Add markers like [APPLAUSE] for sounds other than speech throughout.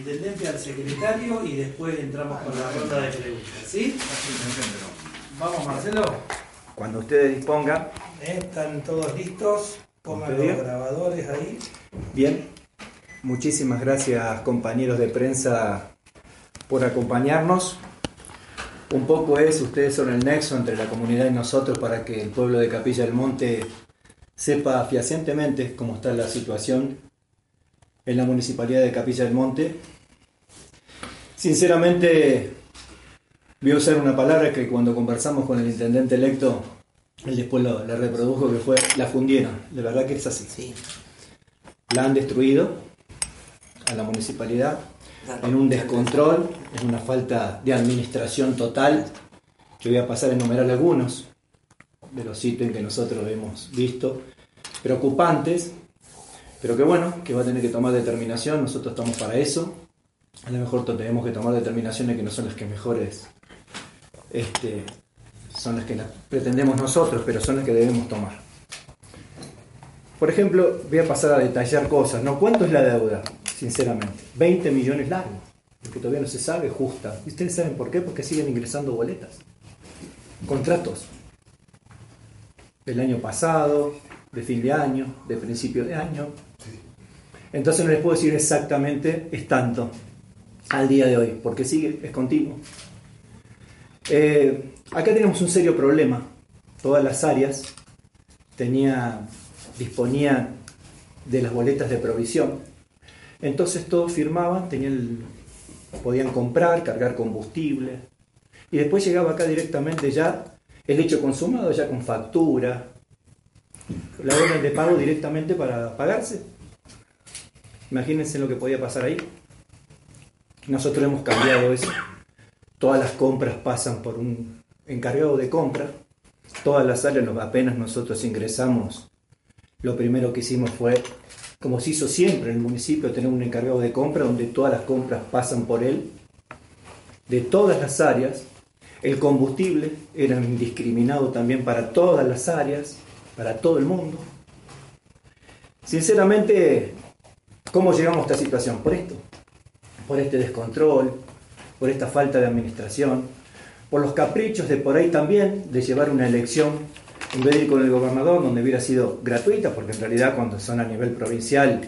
Intendente al secretario y después entramos con la ronda de preguntas. ¿Sí? Vamos, Marcelo. Cuando ustedes dispongan. Eh, Están todos listos. Pongan los grabadores ahí. Bien. Muchísimas gracias compañeros de prensa por acompañarnos. Un poco es, ustedes son el nexo entre la comunidad y nosotros para que el pueblo de Capilla del Monte sepa fehacientemente cómo está la situación en la municipalidad de Capilla del Monte. Sinceramente, voy a usar una palabra que cuando conversamos con el intendente electo, él después lo, la reprodujo, que fue la fundieron. De verdad que es así. La han destruido a la municipalidad en un descontrol, en una falta de administración total. Yo voy a pasar a enumerar algunos de los ítems que nosotros hemos visto, preocupantes, pero que bueno, que va a tener que tomar determinación, nosotros estamos para eso. A lo mejor tenemos que tomar determinaciones que no son las que mejores este, son las que las pretendemos nosotros, pero son las que debemos tomar. Por ejemplo, voy a pasar a detallar cosas, ¿no? ¿Cuánto es la deuda? Sinceramente, 20 millones largos, porque todavía no se sabe justa. ¿Y ustedes saben por qué? Porque siguen ingresando boletas, contratos del año pasado, de fin de año, de principio de año. Entonces no les puedo decir exactamente es tanto al día de hoy, porque sigue, es continuo. Eh, acá tenemos un serio problema. Todas las áreas tenía, disponían de las boletas de provisión. Entonces todos firmaban, tenían, podían comprar, cargar combustible. Y después llegaba acá directamente ya el hecho consumado, ya con factura, la orden de pago directamente para pagarse. Imagínense lo que podía pasar ahí. Nosotros hemos cambiado eso. Todas las compras pasan por un encargado de compra. Todas las áreas, apenas nosotros ingresamos, lo primero que hicimos fue, como se hizo siempre en el municipio, tener un encargado de compra donde todas las compras pasan por él, de todas las áreas. El combustible era indiscriminado también para todas las áreas, para todo el mundo. Sinceramente, ¿cómo llegamos a esta situación? Por esto, por este descontrol, por esta falta de administración, por los caprichos de por ahí también de llevar una elección en vez de ir con el gobernador donde hubiera sido gratuita, porque en realidad cuando son a nivel provincial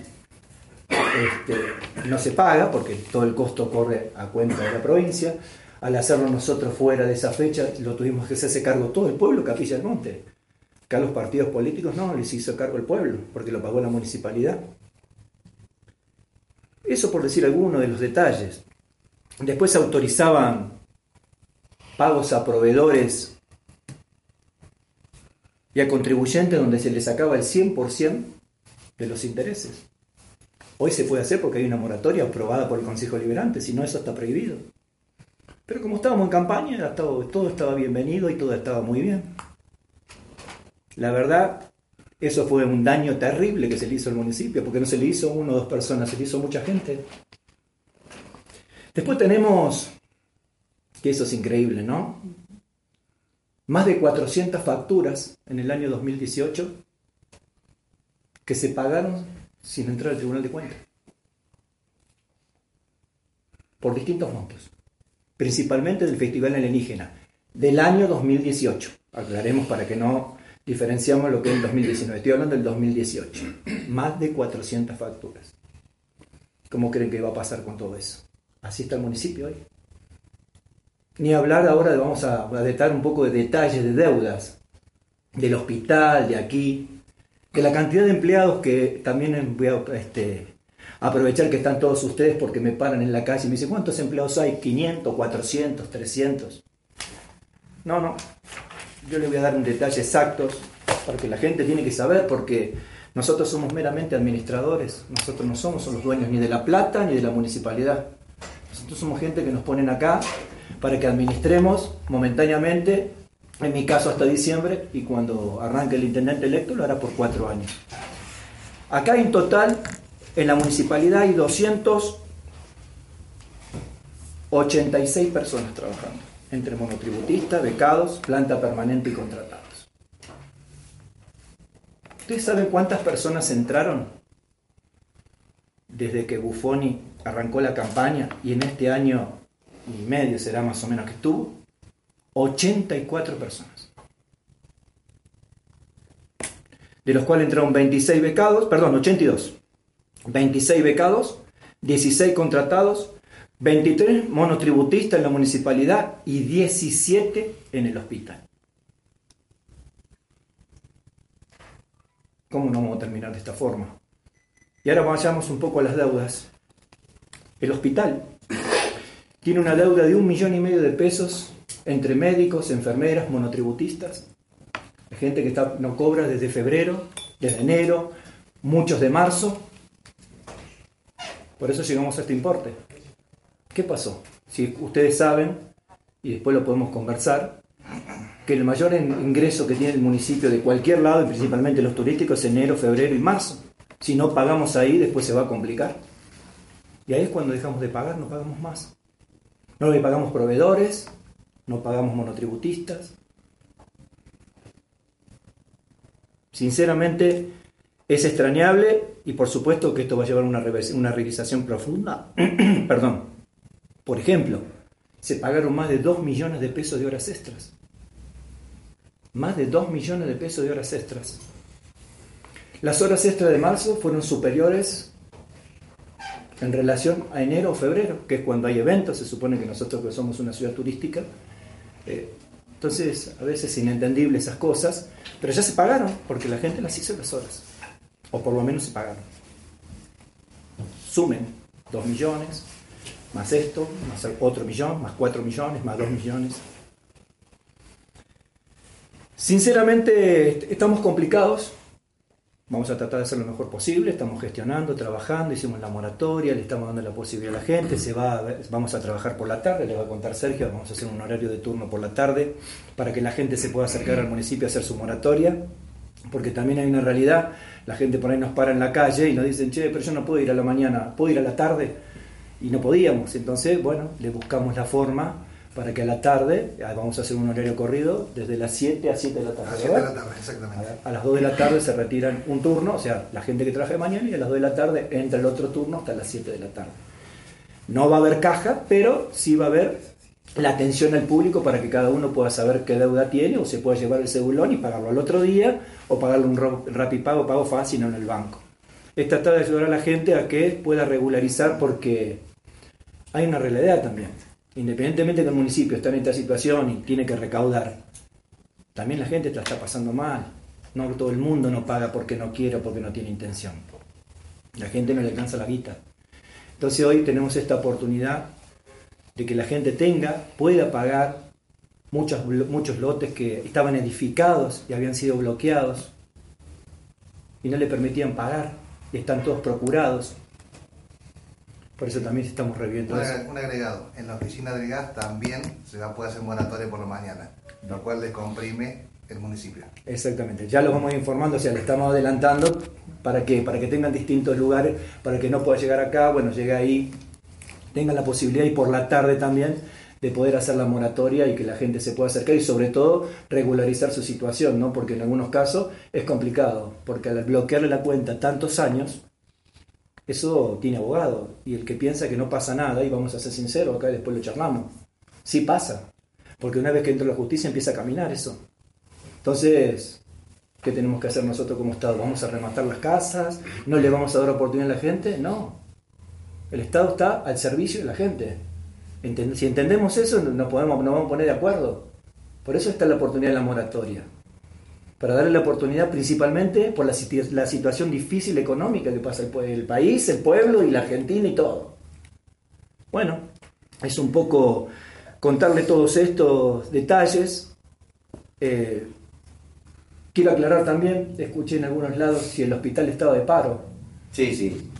este, no se paga, porque todo el costo corre a cuenta de la provincia. Al hacerlo nosotros fuera de esa fecha, lo tuvimos que hacerse cargo todo el pueblo, Capilla del Monte. Acá los partidos políticos no, les hizo cargo el pueblo, porque lo pagó la municipalidad. Eso por decir algunos de los detalles. Después autorizaban pagos a proveedores y a contribuyentes donde se les sacaba el 100% de los intereses. Hoy se puede hacer porque hay una moratoria aprobada por el Consejo Liberante, si no eso está prohibido. Pero como estábamos en campaña, todo estaba bienvenido y todo estaba muy bien. La verdad, eso fue un daño terrible que se le hizo al municipio, porque no se le hizo uno o dos personas, se le hizo mucha gente. Después tenemos, que eso es increíble, ¿no? Más de 400 facturas en el año 2018 que se pagaron sin entrar al Tribunal de Cuentas. Por distintos montos. Principalmente del Festival Alienígena, del año 2018. Aclaremos para que no diferenciamos lo que es el 2019. Estoy hablando del 2018. Más de 400 facturas. ¿Cómo creen que va a pasar con todo eso? Así está el municipio hoy. Ni hablar ahora, vamos a, a detallar un poco de detalles de deudas del hospital, de aquí, de la cantidad de empleados que también voy a este, aprovechar que están todos ustedes porque me paran en la calle y me dicen, ¿cuántos empleados hay? 500, 400, 300. No, no, yo le voy a dar un detalle exactos porque la gente tiene que saber porque Nosotros somos meramente administradores, nosotros no somos los dueños ni de la plata ni de la municipalidad. Nosotros somos gente que nos ponen acá para que administremos momentáneamente, en mi caso hasta diciembre, y cuando arranque el intendente electo lo hará por cuatro años. Acá en total, en la municipalidad hay 286 personas trabajando, entre monotributistas, becados, planta permanente y contratados. ¿Ustedes saben cuántas personas entraron desde que Buffoni arrancó la campaña y en este año y medio será más o menos que estuvo? 84 personas. De los cuales entraron 26 becados, perdón, 82. 26 becados, 16 contratados, 23 monotributistas en la municipalidad y 17 en el hospital. ¿Cómo no vamos a terminar de esta forma? Y ahora vayamos un poco a las deudas. El hospital tiene una deuda de un millón y medio de pesos entre médicos, enfermeras, monotributistas. Gente que no cobra desde febrero, desde enero, muchos de marzo. Por eso llegamos a este importe. ¿Qué pasó? Si ustedes saben, y después lo podemos conversar, que el mayor ingreso que tiene el municipio de cualquier lado, y principalmente los turísticos, es enero, febrero y marzo. Si no pagamos ahí, después se va a complicar. Y ahí es cuando dejamos de pagar, no pagamos más. No le pagamos proveedores, no pagamos monotributistas. Sinceramente, es extrañable y por supuesto que esto va a llevar una, una revisación profunda. [CLEARS THROAT] Perdón. Por ejemplo, se pagaron más de 2 millones de pesos de horas extras más de 2 millones de pesos de horas extras. Las horas extras de marzo fueron superiores en relación a enero o febrero, que es cuando hay eventos, se supone que nosotros que somos una ciudad turística. Eh, entonces, a veces es inentendible esas cosas, pero ya se pagaron, porque la gente las hizo las horas, o por lo menos se pagaron. Sumen 2 millones, más esto, más otro millón, más 4 millones, más 2 millones. Sinceramente estamos complicados, vamos a tratar de hacer lo mejor posible, estamos gestionando, trabajando, hicimos la moratoria, le estamos dando la posibilidad a la gente, se va vamos a trabajar por la tarde, le va a contar Sergio, vamos a hacer un horario de turno por la tarde para que la gente se pueda acercar al municipio a hacer su moratoria, porque también hay una realidad, la gente por ahí nos para en la calle y nos dicen, che, pero yo no puedo ir a la mañana, puedo ir a la tarde, y no podíamos, entonces, bueno, le buscamos la forma para que a la tarde, vamos a hacer un horario corrido, desde las 7 a 7 de la tarde. A 7 de la tarde, exactamente. A, las 2 de la tarde se retiran un turno, o sea, la gente que trabaja de mañana y a las 2 de la tarde entra el otro turno hasta las 7 de la tarde. No va a haber caja, pero sí va a haber la atención al público para que cada uno pueda saber qué deuda tiene o se pueda llevar el cebulón y pagarlo al otro día o pagarle un rapipago, pago fácil en el banco. Es tratar de ayudar a la gente a que pueda regularizar porque hay una realidad también independientemente que el municipio está en esta situación y tiene que recaudar, también la gente está pasando mal. No todo el mundo no paga porque no quiere o porque no tiene intención. La gente no le alcanza la guita. Entonces hoy tenemos esta oportunidad de que la gente tenga, pueda pagar muchos, muchos lotes que estaban edificados y habían sido bloqueados y no le permitían pagar y están todos procurados. Por eso también estamos reviendo un, un agregado, en la oficina del gas también se va a poder hacer moratoria por la mañana, lo cual descomprime el municipio. Exactamente, ya lo vamos informando, o sea, le estamos adelantando. Para que, para que tengan distintos lugares, para que no pueda llegar acá, bueno, llegue ahí, tengan la posibilidad y por la tarde también de poder hacer la moratoria y que la gente se pueda acercar y sobre todo regularizar su situación, ¿no? Porque en algunos casos es complicado, porque al bloquearle la cuenta tantos años, eso tiene abogado. Y el que piensa que no pasa nada, y vamos a ser sinceros, acá después lo charlamos, sí pasa. Porque una vez que entra la justicia empieza a caminar eso. Entonces, ¿qué tenemos que hacer nosotros como Estado? ¿Vamos a rematar las casas? ¿No le vamos a dar oportunidad a la gente? No. El Estado está al servicio de la gente. Si entendemos eso, no podemos, nos vamos a poner de acuerdo. Por eso está la oportunidad de la moratoria para darle la oportunidad principalmente por la, situación difícil económica que pasa el, país, el pueblo y la Argentina y todo. Bueno, es un poco contarle todos estos detalles. Eh, Quiero aclarar también, escuché en algunos lados si el hospital estaba de paro. Sí, sí.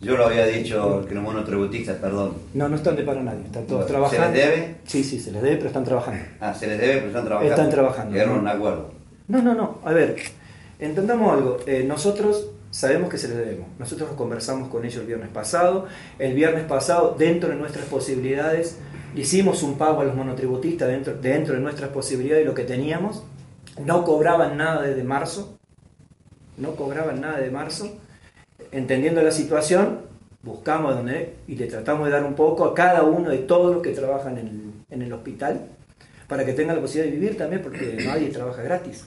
Yo lo había dicho que los monotributistas, perdón. No, no están de paro nadie, están todos trabajando. ¿Se les debe? Sí, sí, se les debe, pero están trabajando. Ah, se les debe, pero están trabajando. Están trabajando. Llegaron un acuerdo. No, no, no. A ver, entendamos algo. Eh, nosotros sabemos que se les debemos. Nosotros conversamos con ellos el viernes pasado. El viernes pasado, dentro de nuestras posibilidades, hicimos un pago a los monotributistas dentro, de nuestras posibilidades y lo que teníamos. No cobraban nada desde marzo. No cobraban nada de marzo. Entendiendo la situación, buscamos donde y le tratamos de dar un poco a cada uno de todos los que trabajan en el hospital para que tengan la posibilidad de vivir también, porque nadie trabaja gratis.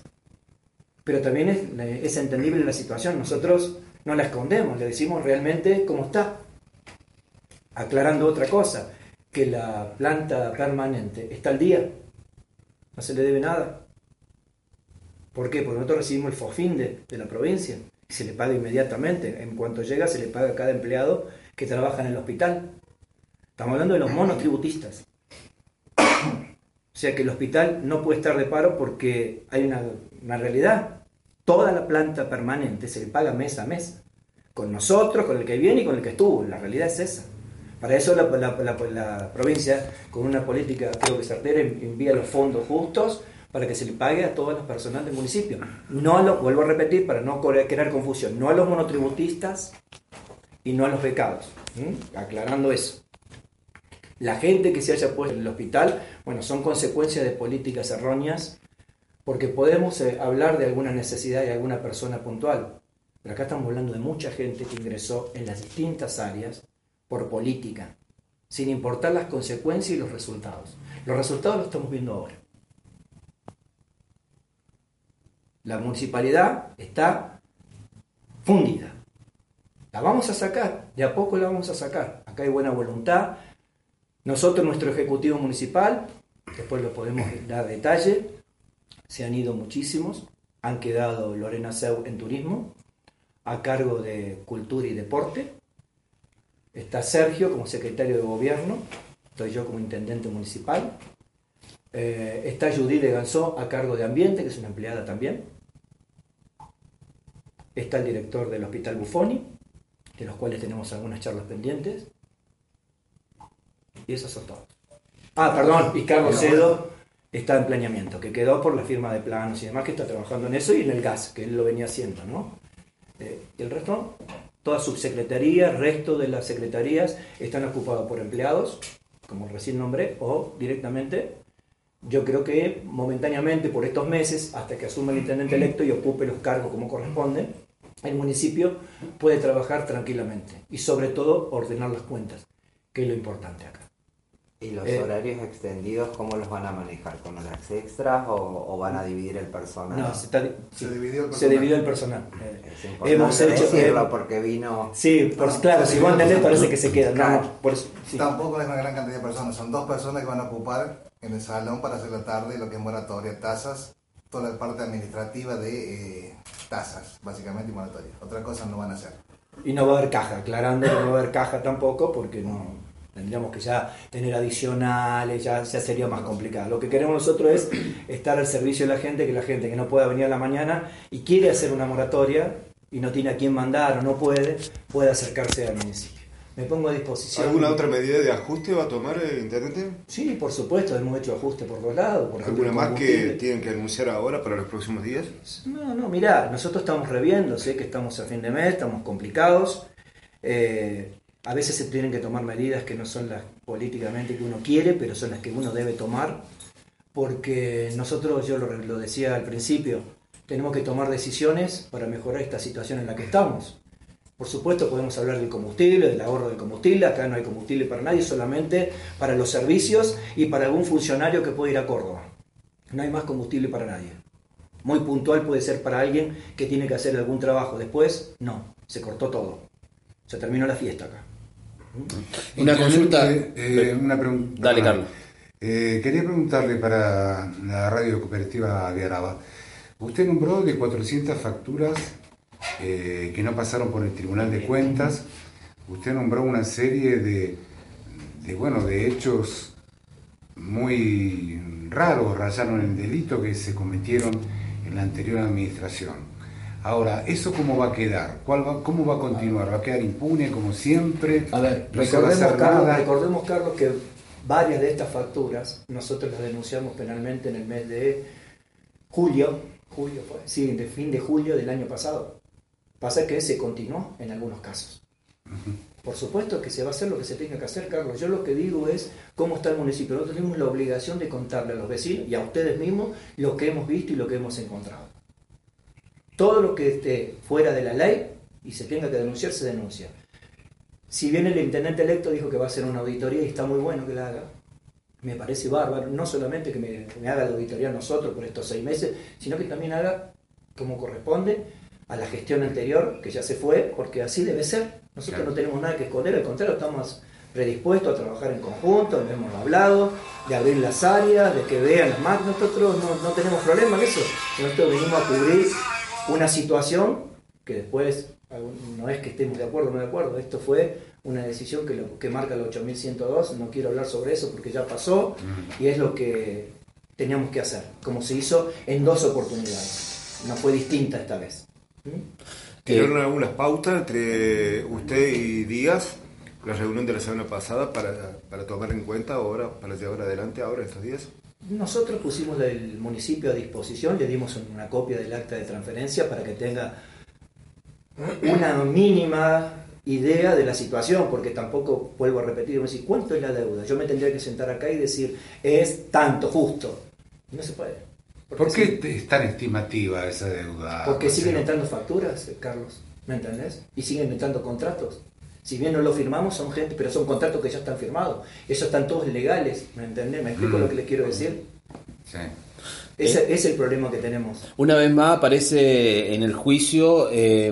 Pero también es, es entendible la situación. Nosotros no la escondemos, le decimos realmente cómo está. Aclarando otra cosa, que la planta permanente está al día, no se le debe nada. ¿Por qué? Porque nosotros recibimos el FOFIN de, la provincia se le paga inmediatamente. En cuanto llega, se le paga a cada empleado que trabaja en el hospital. Estamos hablando de los monotributistas. O sea que el hospital no puede estar de paro porque hay una, una, realidad. Toda la planta permanente se le paga mes a mes. Con nosotros, con el que viene y con el que estuvo. La realidad es esa. Para eso la, la, la, provincia, con una política creo que certera, envía los fondos justos para que se le pague a todo el personal del municipio. No lo, vuelvo a repetir para no crear confusión, no a los monotributistas y no a los becados. Aclarando eso. La gente que se haya puesto en el hospital, bueno, son consecuencias de políticas erróneas, porque podemos eh, hablar de alguna necesidad de alguna persona puntual, pero acá estamos hablando de mucha gente que ingresó en las distintas áreas por política, sin importar las consecuencias y los resultados. Los resultados los estamos viendo ahora. La municipalidad está fundida. La vamos a sacar, de a poco la vamos a sacar. Acá hay buena voluntad, nosotros, nuestro Ejecutivo Municipal, después lo podemos dar detalle, se han ido muchísimos, han quedado Lorena Seu en turismo, a cargo de Cultura y Deporte, está Sergio como secretario de Gobierno, estoy yo como intendente municipal, eh, está Judith de Gansó a cargo de Ambiente, que es una empleada también, está el director del Hospital Buffoni, de los cuales tenemos algunas charlas pendientes, y esos son todos. Ah, perdón, y Carlos Cedo está en planeamiento, que quedó por la firma de planos y demás, que está trabajando en eso y en el gas, que él lo venía haciendo, ¿no? Eh, y el resto, toda subsecretaría, resto de las secretarías están ocupados por empleados, como recién nombré, o directamente, yo creo que momentáneamente por estos meses, hasta que asuma el intendente electo y ocupe los cargos como corresponde, el municipio puede trabajar tranquilamente y sobre todo ordenar las cuentas, que es lo importante acá. ¿Y los eh, horarios extendidos cómo los van a manejar? ¿Con horas extras o, o van a dividir el personal? No, se, está, se, dividió el personal. se dividió el personal. Es Hemos hecho decirlo porque vino... Sí, por, no, claro, si vos entendés parece que se queda. Claro. No, por eso, sí. Tampoco es una gran cantidad de personas, son dos personas que van a ocupar en el salón para hacer la tarde lo que es moratoria, tasas, toda la parte administrativa de eh, tasas, básicamente, y moratoria. Otra cosa no van a hacer. Y no va a haber caja, aclarando que no va a haber caja tampoco porque no Tendríamos que ya tener adicionales, ya, ya, sería más complicado. Lo que queremos nosotros es [CLEARS THROAT] estar al servicio de la gente, que la gente que no pueda venir a la mañana y quiere hacer una moratoria y no tiene a quién mandar o no puede, pueda acercarse al municipio. Me pongo a disposición. ¿Alguna otra medida de ajuste va a tomar el intendente? Sí, por supuesto, hemos hecho ajuste por dos lados. Por ¿Alguna más que tienen que anunciar ahora para los próximos días? No, no, mirá, nosotros estamos reviendo, sé que estamos a fin de mes, estamos complicados. Eh, a veces se tienen que tomar medidas que no son las políticamente que uno quiere, pero son las que uno debe tomar, porque nosotros, yo lo, decía al principio, tenemos que tomar decisiones para mejorar esta situación en la que estamos. Por supuesto podemos hablar del combustible, del ahorro del combustible, acá no hay combustible para nadie, solamente para los servicios y para algún funcionario que puede ir a Córdoba. No hay más combustible para nadie. Muy puntual puede ser para alguien que tiene que hacer algún trabajo. Después, no, se cortó todo. Se terminó la fiesta acá. Una consulta. Eh, una pregunta. Dale, Carlos. Eh, quería preguntarle para la radio cooperativa de Araba. Usted nombró de 400 facturas eh, que no pasaron por el Tribunal de Cuentas. Usted nombró una serie de, de, bueno, de hechos muy raros, rayaron el delito que se cometieron en la anterior administración. Ahora, ¿eso cómo va a quedar? ¿Cuál va, ¿Cómo va a continuar? ¿Va a quedar impune como siempre? A ver, ¿No se va a recordemos, hacer Carlos, nada? recordemos, Carlos, que varias de estas facturas nosotros las denunciamos penalmente en el mes de julio, julio fue, sí, de fin de julio del año pasado. Pasa que se continuó en algunos casos. Por supuesto que se va a hacer lo que se tenga que hacer, Carlos. Yo lo que digo es cómo está el municipio. Nosotros tenemos la obligación de contarle a los vecinos y a ustedes mismos lo que hemos visto y lo que hemos encontrado. Todo lo que esté fuera de la ley y se tenga que denunciar, se denuncia. Si bien el intendente electo dijo que va a hacer una auditoría y está muy bueno que la haga, me parece bárbaro, no solamente que me, que me haga la auditoría a nosotros por estos seis meses, sino que también haga como corresponde a la gestión anterior, que ya se fue, porque así debe ser. Nosotros Claro. no tenemos nada que esconder, al contrario, estamos predispuestos a trabajar en conjunto, lo hemos hablado, de abrir las áreas, de que vean las máquinas, nosotros no, no tenemos problema en eso. Nosotros venimos a cubrir una situación que después no es que estemos de acuerdo o no de acuerdo, esto fue una decisión que, lo, que marca el 8102, no quiero hablar sobre eso porque ya pasó y es lo que teníamos que hacer, como se hizo en dos oportunidades, no fue distinta esta vez. ¿Tiraron algunas pautas entre usted y Díaz, la reunión de la semana pasada, para, para tomar en cuenta ahora, para llevar adelante ahora estos días? Nosotros pusimos el municipio a disposición, le dimos una copia del acta de transferencia para que tenga una mínima idea de la situación, porque tampoco vuelvo a repetir, decir, ¿cuánto es la deuda? Yo me tendría que sentar acá y decir, es tanto, justo. No se puede. ¿Por qué es tan estimativa esa deuda? Porque siguen entrando facturas, eh, Carlos, ¿me entendés? Y siguen entrando contratos. Si bien no lo firmamos, son gente, pero son contratos que ya están firmados. Esos están todos legales, ¿me entendés? ¿Me explico Mm. lo que les quiero decir? Sí. Ese es el problema que tenemos. Una vez más aparece en el juicio eh,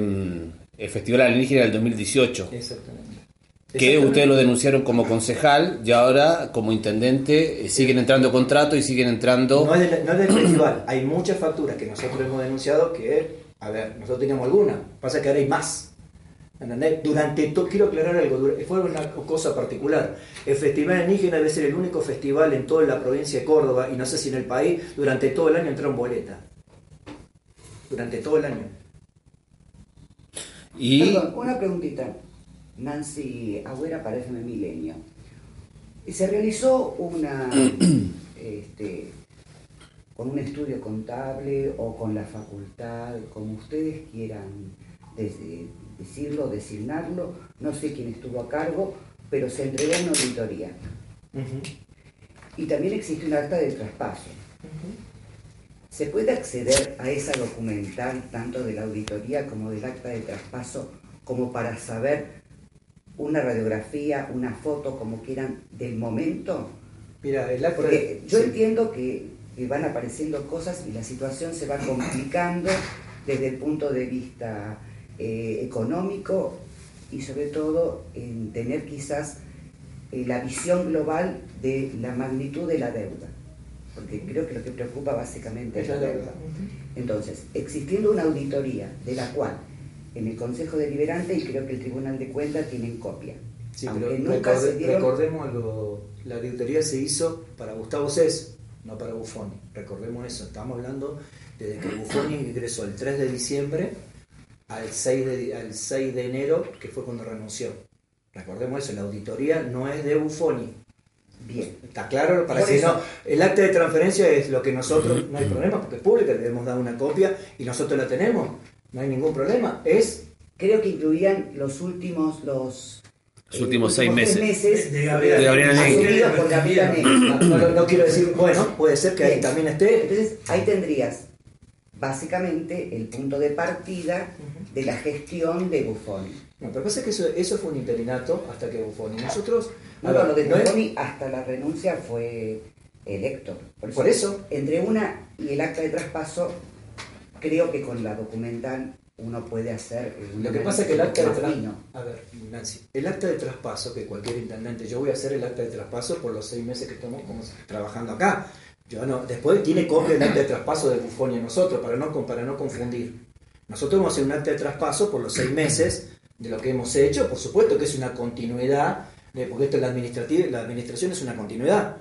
el Festival Alienígena del 2018, Exactamente. que Exactamente. ustedes lo denunciaron como concejal y ahora como intendente eh, siguen entrando contratos y siguen entrando... No es, del, no es del festival. Hay muchas facturas que nosotros hemos denunciado que, a ver, nosotros teníamos alguna. Pasa que ahora hay más. ¿Entendés? Durante todo, quiero aclarar algo, fue una cosa particular. El Festival Indígena debe ser el único festival en toda la provincia de Córdoba y no sé si en el país, durante todo el año entraron boletas. Durante todo el año. Y Perdón, una preguntita. Nancy Agüera para FM Milenio. Y Se realizó una, [COUGHS] este, con un estudio contable o con la facultad, como ustedes quieran des- decirlo, designarlo, no sé quién estuvo a cargo, pero se entregó una auditoría. Y también existe un acta de traspaso. ¿Se puede acceder a esa documental, tanto de la auditoría como del acta de traspaso, como para saber una radiografía, una foto, como quieran, del momento? Mira, el acta Porque yo sí. entiendo que, que van apareciendo cosas y la situación se va complicando desde el punto de vista eh, económico y sobre todo en tener quizás eh, la visión global de la magnitud de la deuda. Porque creo que lo que preocupa básicamente es la deuda. Entonces, existiendo una auditoría de la cual en el Consejo Deliberante y creo que el Tribunal de Cuentas tienen copia. Sí, pero nunca recorde- se dieron recordemos algo, la auditoría se hizo para Gustavo Cés, no para Buffoni. Recordemos eso, estamos hablando desde que Buffoni ingresó el 3 de diciembre al 6 de, al 6 de enero, que fue cuando renunció. Recordemos eso, la auditoría no es de Buffoni. Bien. ¿Está claro? Para que no, el acta de transferencia es lo que nosotros, no hay problema, porque es pública, le hemos dado una copia y nosotros la tenemos, no hay ningún problema. Es creo que incluían los últimos los Los últimos seis tres meses. De Gabriela De Gabriela Negri. asumidos por Gabriela Negri. No, no, no quiero decir, bueno, puede ser que ahí también esté. Entonces, ahí tendrías básicamente el punto de partida de la gestión de Buffoni. No, pero pasa que eso, eso fue un interinato hasta que Buffoni. Nosotros, No, ver, no, lo de no es- Buffoni hasta la renuncia fue electo. Por eso. Entre una y el acta de traspaso, creo que con la documental uno puede hacer Lo que pasa es que el acta de traspaso. A ver, Nancy, el acta de traspaso que cualquier intendente, yo voy a hacer el acta de traspaso por los seis meses que estamos como trabajando acá. Yo no, después tiene copia del acta de traspaso de Buffoni a nosotros, para no, para no confundir. Nosotros a hacer un acta de traspaso por los seis meses de lo que hemos hecho, por supuesto que es una continuidad, de- porque esto es la administrativa, la administración es una continuidad.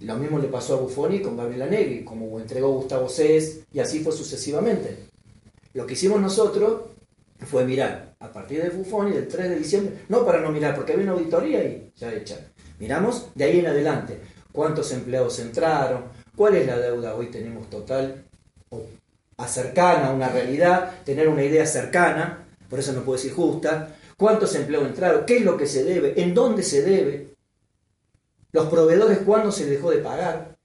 Lo mismo le pasó a Buffoni con Gabriela Negri, como entregó Gustavo Cés, y así fue sucesivamente. Lo que hicimos nosotros fue mirar a partir de Buffoni del 3 de diciembre, no para no mirar, porque había una auditoría y ya hecha. Miramos de ahí en adelante cuántos empleados entraron, cuál es la deuda hoy tenemos total, o cercana a una realidad, tener una idea cercana, por eso no puedo decir justa, cuántos empleados entraron, qué es lo que se debe, en dónde se debe, los proveedores cuándo se dejó de pagar.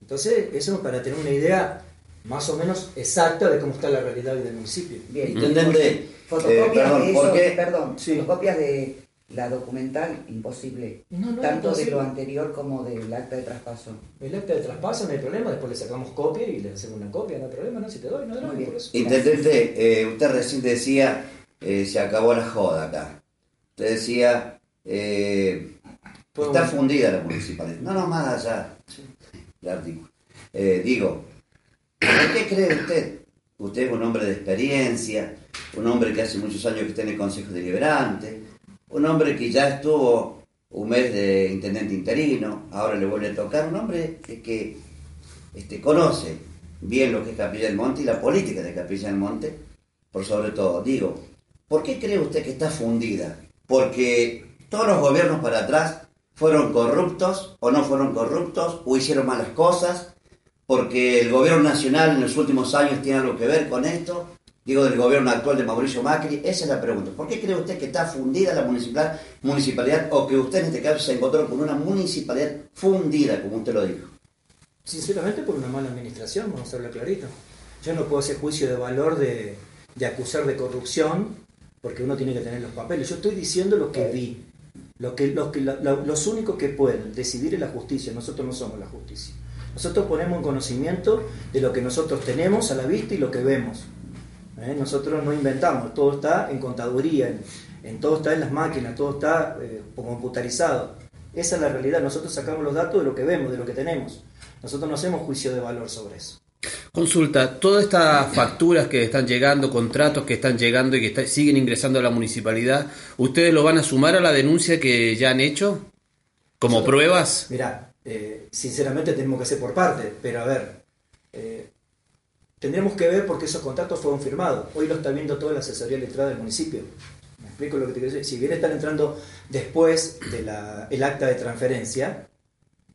Entonces, eso para tener una idea más o menos exacta de cómo está la realidad del municipio. Bien, Intendente, fotocopias eh, perdón, de ¿por eso, qué? perdón, Sí. fotocopias de la documental, imposible. No, no, tanto imposible. de lo anterior como del acta de traspaso. El acta de traspaso no hay problema, después le sacamos copia y le hacemos una copia, no hay problema, no, si te doy, no hay drama, por eso. Intendente, eh, usted recién decía, eh, se acabó la joda acá. Usted decía, eh, está fundida la municipalidad. No, no, más allá del artículo. Eh, digo, ¿por qué cree usted? Usted es un hombre de experiencia, un hombre que hace muchos años que está en el Consejo Deliberante, un hombre que ya estuvo un mes de intendente interino, ahora le vuelve a tocar, un hombre que, este, conoce bien lo que es Capilla del Monte y la política de Capilla del Monte, por sobre todo. Digo, ¿por qué cree usted que está fundida? Porque todos los gobiernos para atrás fueron corruptos o no fueron corruptos o hicieron malas cosas, porque el gobierno nacional en los últimos años tiene algo que ver con esto, digo del gobierno actual de Mauricio Macri, esa es la pregunta. ¿Por qué cree usted que está fundida la municipalidad, municipalidad o que usted en este caso se encontró con una municipalidad fundida, como usted lo dijo? Sinceramente por una mala administración, vamos a hablar clarito. Yo no puedo hacer juicio de valor de, de acusar de corrupción porque uno tiene que tener los papeles. Yo estoy diciendo lo que vi. Lo que, lo que, la- los únicos que pueden decidir es la justicia, nosotros no somos la justicia. Nosotros ponemos en conocimiento de lo que nosotros tenemos a la vista y lo que vemos. ¿Eh? Nosotros no inventamos, todo está en contaduría, en, en todo está en las máquinas, todo está eh, computarizado. Esa es la realidad, nosotros sacamos los datos de lo que vemos, de lo que tenemos. Nosotros no hacemos juicio de valor sobre eso. Consulta, todas estas facturas que están llegando, contratos que están llegando y que está- siguen ingresando a la municipalidad, ¿ustedes lo van a sumar a la denuncia que ya han hecho? ¿Como Nosotros- pruebas? Mirá, eh, sinceramente tenemos que hacer por parte, pero a ver, eh, tendremos que ver porque esos contratos fueron firmados. Hoy lo está viendo toda la asesoría letrada del municipio. ¿Me explico lo que te quiero decir? Si bien están entrando después del acta de transferencia,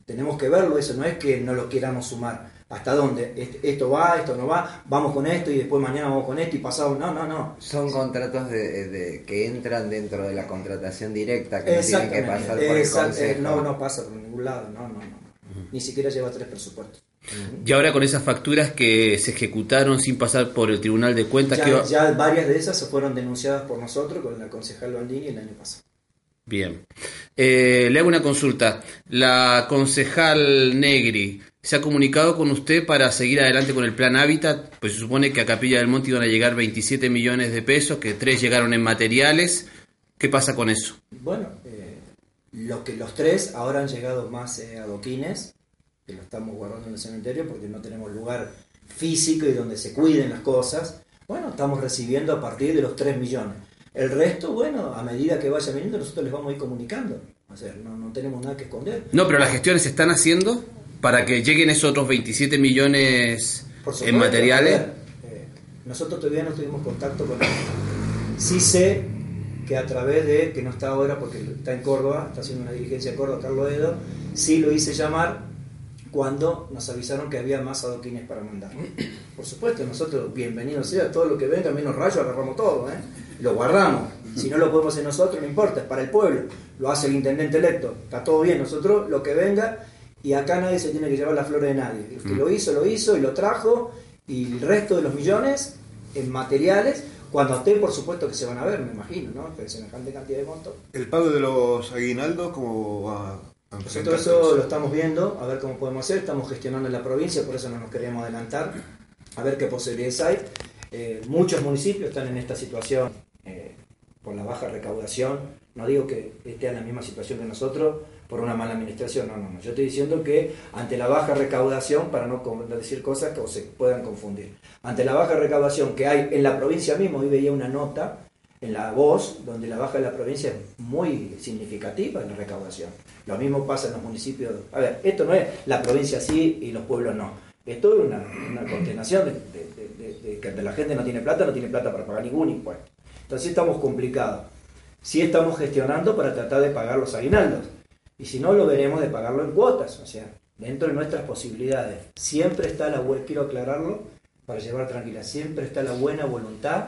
tenemos que verlo, eso no es que no lo queramos sumar. ¿Hasta dónde? Est- Esto va, esto no va, vamos con esto y después mañana vamos con esto y pasado. No, no, no. Son contratos de, de- que entran dentro de la contratación directa, que no tienen que pasar por el Exact- consejo. eh, no, no pasa por ningún lado, no, no, no. Ni siquiera lleva tres presupuestos. Y ahora con esas facturas que se ejecutaron sin pasar por el Tribunal de Cuentas, ¿qué Ya, va- ya varias de esas se fueron denunciadas por nosotros con la concejal Bandini el año pasado. Bien. Eh, le hago una consulta. La concejal Negri se ha comunicado con usted para seguir adelante con el plan Hábitat, pues se supone que a Capilla del Monte iban a llegar 27 millones de pesos, que tres llegaron en materiales. ¿Qué pasa con eso? Bueno, lo que los tres ahora han llegado más eh, adoquines, que lo estamos guardando en el cementerio porque no tenemos lugar físico y donde se cuiden las cosas. Bueno, estamos recibiendo a partir de los 3 millones. El resto, bueno, a medida que vaya viniendo, nosotros les vamos a ir comunicando. O sea, no, no tenemos nada que esconder. No, pero las gestiones se están haciendo para que lleguen esos otros 27 millones supuesto, en materiales. ver, eh, nosotros todavía no tuvimos contacto con él. Sí sé que a través de, que no está ahora porque está en Córdoba, está haciendo una dirigencia en Córdoba, Carlos Edo, sí lo hice llamar cuando nos avisaron que había más adoquines para mandar. Por supuesto, nosotros, bienvenidos sea, todo lo que venga, menos rayos, agarramos todo, ¿eh? lo guardamos. Si no lo podemos hacer nosotros, no importa, es para el pueblo. Lo hace el intendente electo, está todo bien. Nosotros, lo que venga, y acá nadie se tiene que llevar las flores de nadie. El que lo hizo, lo hizo y lo trajo, y el resto de los millones en materiales, cuando estén, por supuesto que se van a ver, me imagino, ¿no? Pero semejante cantidad de montos. El pago de los aguinaldos, ¿cómo va a Nosotros eso? lo estamos viendo, a ver cómo podemos hacer, estamos gestionando en la provincia, por eso no nos queríamos adelantar, a ver qué posibilidades hay. Eh, muchos municipios están en esta situación eh, por la baja recaudación, no digo que esté en la misma situación que nosotros por una mala administración, no, no, no. yo estoy diciendo que ante la baja recaudación, para no decir cosas que se puedan confundir, ante la baja recaudación que hay en la provincia misma, hoy veía una nota en la voz, donde la baja de la provincia es muy significativa en la recaudación. Lo mismo pasa en los municipios. A ver, esto no es la provincia sí y los pueblos no. Esto es una, una condenación de, de- de- de que la gente no tiene plata, no tiene plata para pagar ningún impuesto. Entonces estamos complicados. Sí estamos gestionando para tratar de pagar los aguinaldos. Y si no, lo veremos de pagarlo en cuotas, o sea, dentro de nuestras posibilidades. Siempre está la buena, quiero aclararlo, para llevar tranquila, siempre está la buena voluntad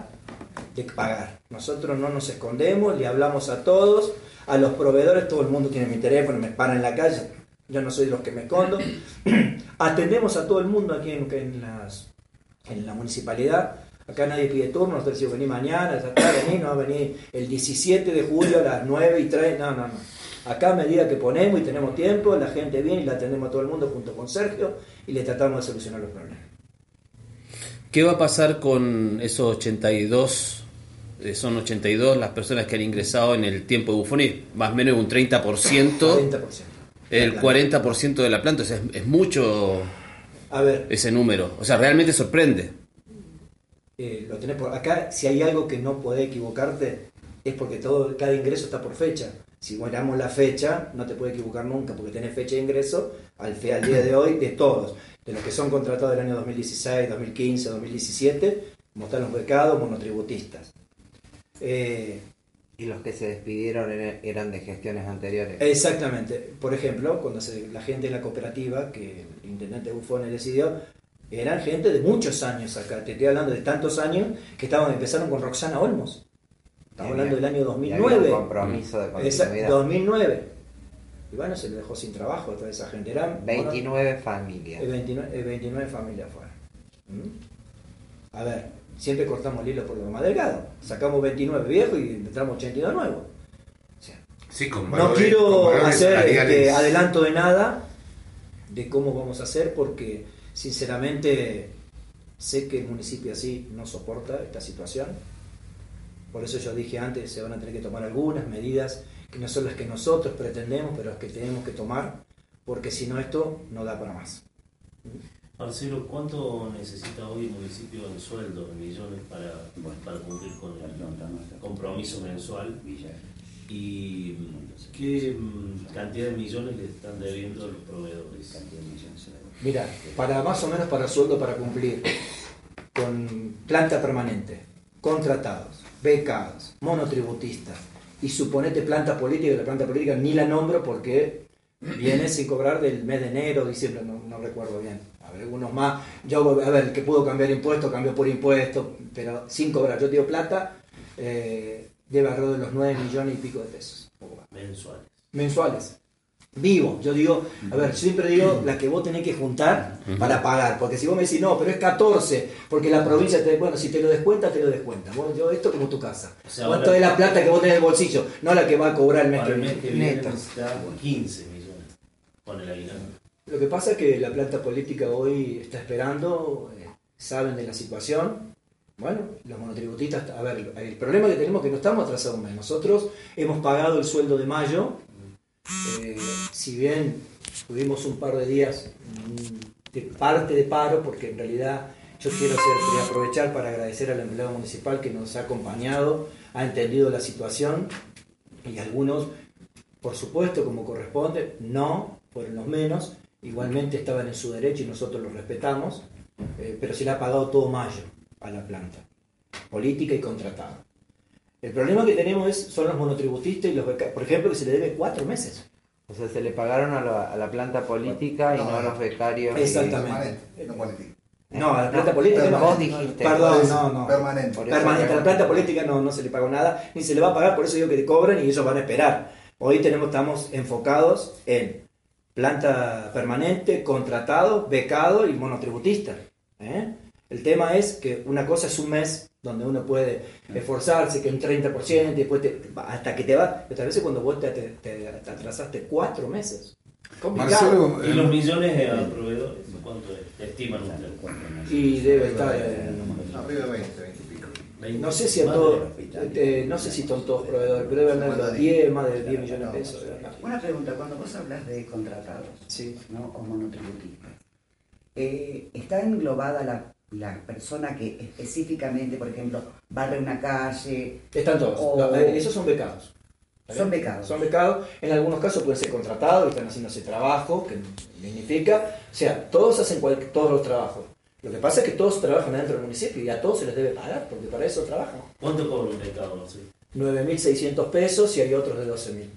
de pagar. Nosotros no nos escondemos, le hablamos a todos, a los proveedores, todo el mundo tiene mi teléfono, me paran en la calle, yo no soy de los que me escondo. [CLEARS THROAT] Atendemos a todo el mundo aquí en, en las, en la municipalidad. Acá nadie pide turno, nosotros decimos vení mañana, ya está, vení, no vení el 17 de julio a las 9 y 3, no, no, no. Acá a medida que ponemos y tenemos tiempo, la gente viene y la atendemos a todo el mundo junto con Sergio y le tratamos de solucionar los problemas. ¿Qué va a pasar con esos 82? eh, son 82 las personas que han ingresado en el tiempo de Bufoní, más o menos un 30%. 40%. El 40% de la planta, o sea, es, es mucho A ver, ese número. O sea, realmente sorprende. eh, lo tenés por acá, si hay algo que no podés equivocarte, es porque todo, cada ingreso está por fecha. Si guardamos la fecha, no te puedes equivocar nunca, porque tenés fecha de ingreso al, fe- al día de hoy de todos, de los que son contratados del año 2016, 2015, 2017, como están los becados, monotributistas. Eh, Y los que se despidieron eran- eran de gestiones anteriores. Exactamente. Por ejemplo, cuando se- la gente de la cooperativa, que el intendente Buffone decidió, eran gente de muchos años acá. Te estoy hablando de tantos años que estaban, empezaron con Roxana Olmos. Estamos hablando del año y había 2009. un compromiso de Esa- continuidad. 2009. Y bueno, se le dejó sin trabajo a toda esa gente. Eran 29 familias. eh, 29, eh, 29 familias fuera. ¿Mm? A ver, siempre cortamos el hilo por lo más delgado. Sacamos 29 viejos y entramos 82 nuevos. Sí, con No valores- quiero hacer este, adelanto de nada de cómo vamos a hacer porque sinceramente sé que el municipio así no soporta esta situación. Por eso yo dije antes, se van a tener que tomar algunas medidas que no son las que nosotros pretendemos, pero las que tenemos que tomar, porque si no esto no da para más. Marcelo, ¿cuánto necesita hoy el municipio en sueldo, en millones, para, para cumplir con el compromiso mensual? ¿Y qué mm, cantidad de millones le están debiendo a los proveedores? Mira, para más o menos para sueldo para cumplir con planta permanente, contratados, becados, monotributistas y suponete planta política, la planta política ni la nombro porque viene sin cobrar del mes de enero, diciembre, no, no recuerdo bien. A ver, algunos más, yo, a ver, el que pudo cambiar impuesto, cambió por impuesto, pero sin cobrar. Yo digo plata, eh, debe alrededor de los 9 millones y pico de pesos Mensuales. mensuales. Vivo, yo digo, a ver, siempre digo la que vos tenés que juntar para pagar, porque si vos me decís, no, pero es 14, porque la provincia te, bueno, si te lo descuenta, te lo descuenta. Bueno, yo esto como tu casa. O sea, ¿Cuánto es la plata que vos tenés en el bolsillo? No la que va a cobrar el mes que el mes que viene. viene Neta. necesita 15 millones con el aguinaldo. Lo que pasa es que la planta política hoy está esperando, eh, saben de la situación. Bueno, los monotributistas, a ver, el problema que tenemos es que no estamos atrasados un mes. Nosotros hemos pagado el sueldo de mayo, eh, si bien tuvimos un par de días mm, de parte de paro, porque en realidad yo quiero aprovechar para agradecer al empleado municipal que nos ha acompañado, ha entendido la situación y algunos, por supuesto, como corresponde, no fueron los menos, igualmente estaban en su derecho y nosotros los respetamos, eh, pero se le ha pagado todo mayo a la planta, política y contratada. El problema que tenemos es, son los monotributistas y los becarios, por ejemplo, que se le debe cuatro meses. O sea, se le pagaron a la, a la planta política y no a los becarios. Exactamente. No política. No, a la planta No, política no. vos dijiste. Perdón, no, no. Permanente. Permanente. A la planta política no, no se le pagó nada, ni se le va a pagar, por eso digo que te cobran y ellos van a esperar. Hoy tenemos, estamos enfocados en planta permanente, contratado, becado y monotributista. ¿eh? El tema es que una cosa es un mes donde uno puede esforzarse, que un 30%, y después te- hasta que te va, pero a veces cuando vos te, te- te- te atrasaste cuatro meses. Complicado. Marcelo, ¿Y los millones a proveedores? ¿Cuánto es? estiman ustedes? Y debe estar en- Arriba de 20, 20 y pico. No sé si a todos, eh, no sé si son todos proveedores, pero deben haber los 10, más de 10 millones de pesos. Una pregunta, cuando vos hablas de contratados Sí. ¿no? o monotributistas, eh, ¿está englobada la la persona que específicamente, por ejemplo, barre una calle. Están todos. o- No, eh, esos son becados. ¿Está Son becados. Son becados. En algunos casos pueden ser contratados y están haciendo ese trabajo, que significa, o sea, todos hacen cual- todos los trabajos. Lo que pasa es que todos trabajan dentro del municipio y a todos se les debe pagar, porque para eso trabajan. ¿Cuánto cobra un becado? Sí. 9.600 pesos y hay otros de 12.000.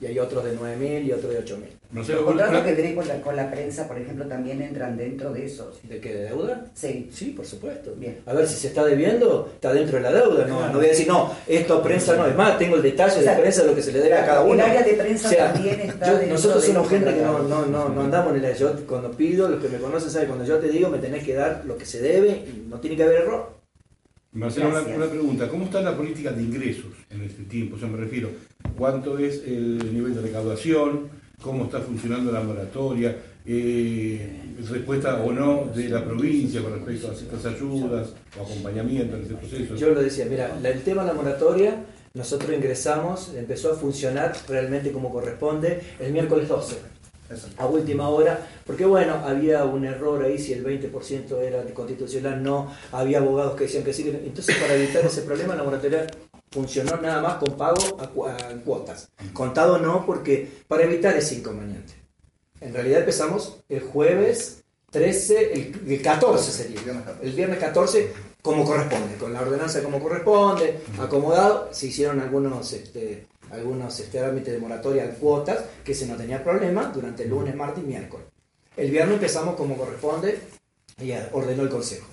Y hay otros de 9.000 y otros de 8.000. Los contratos que tenés con la, con la prensa, por ejemplo, también entran dentro de esos. ¿De qué? ¿De deuda? Sí. Sí, por supuesto. Bien. A ver, si se está debiendo, está dentro de la deuda. No, no voy a decir, no, esto prensa no. Es más, tengo el detalle O sea, de prensa de lo que se le debe a cada el uno. área de prensa O sea, también [LAUGHS] está yo- dentro Nosotros somos gente que no, no, no, no andamos en el... Yo cuando pido, los que me conocen saben, cuando yo te digo, me tenés que dar lo que se debe y no tiene que haber error. Marcelo, una, pregunta. ¿Cómo está la política de ingresos en este tiempo? O sea, me refiero, ¿cuánto es el nivel de recaudación? ¿Cómo está funcionando la moratoria? Eh, ¿Respuesta o no de la provincia con respecto a ciertas ayudas o acompañamiento en este proceso? Yo lo decía, mira, el tema de la moratoria, nosotros ingresamos, empezó a funcionar realmente como corresponde el miércoles 12, a última hora, porque bueno, había un error ahí, si el 20% era constitucional, no, había abogados que decían que sí, entonces para evitar ese problema la moratoria funcionó nada más con pago a, cu- a cuotas, contado no, porque para evitar ese inconveniente. En realidad empezamos el jueves 13, el, el 14 sería. El viernes 14 como corresponde, con la ordenanza como corresponde, acomodado, se hicieron algunos este, algunos este, trámites de moratoria cuotas, que se no tenía problema durante el lunes, martes y miércoles. El viernes empezamos como corresponde y ordenó el consejo.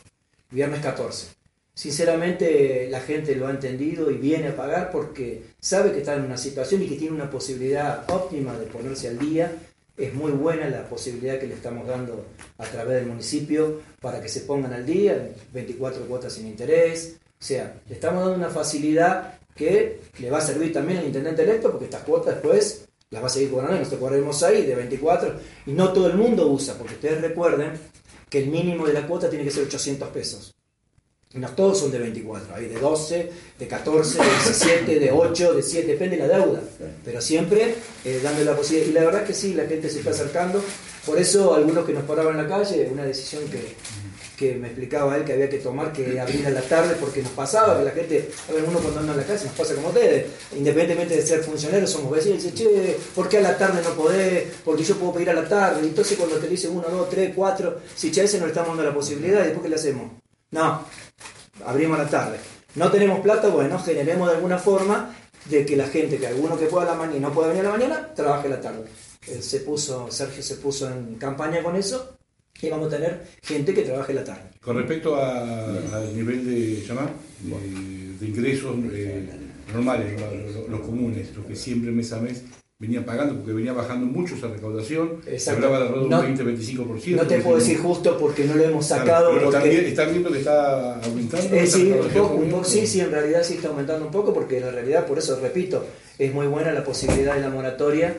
Viernes 14. Sinceramente la gente lo ha entendido y viene a pagar porque sabe que está en una situación y que tiene una posibilidad óptima de ponerse al día. Es muy buena la posibilidad que le estamos dando a través del municipio para que se pongan al día, 24 cuotas sin interés. O sea, le estamos dando una facilidad que le va a servir también al intendente electo porque estas cuotas después las va a seguir cobrando. Nosotros cobraremos ahí de 24 y no todo el mundo usa, porque ustedes recuerden que el mínimo de la cuota tiene que ser 800 pesos. Y no todos son de 24, hay de 12, de 14, de 17, de 8, de 7, depende de la deuda. Pero siempre eh, dando la posibilidad. Y la verdad que sí, la gente se está acercando. Por eso algunos que nos paraban en la calle, una decisión que, que me explicaba él que había que tomar, que abrir a la tarde, porque nos pasaba que la gente, a ver, uno cuando anda en la calle nos pasa como ustedes, independientemente de ser funcionarios, somos vecinos, y dice, che, ¿por qué a la tarde no podés? Porque yo puedo pedir a la tarde. Y entonces cuando te dicen uno, dos, tres, cuatro, si che, ese no le estamos dando la posibilidad, ¿y después qué le hacemos? No, abrimos a la tarde. No tenemos plata, bueno, generemos de alguna forma de que la gente, que alguno que pueda a la mañana y no pueda venir a la mañana, trabaje a la tarde. Se puso, Sergio se puso en campaña con eso y vamos a tener gente que trabaje la tarde. Con respecto al nivel de, ¿llama? de, de ingresos eh, normales, lo- lo- los, comunes, los que siempre mes a mes venían pagando, porque venía bajando mucho esa recaudación, se hablaba de alrededor No- un 20-25%. No te puedo decir justo porque no lo hemos Claro, sacado. pero porque- también están viendo que está aumentando. Eh, sí, un poco, un poco, sí, sí, en realidad sí está aumentando un poco porque en realidad, por eso repito, es muy buena la posibilidad de la moratoria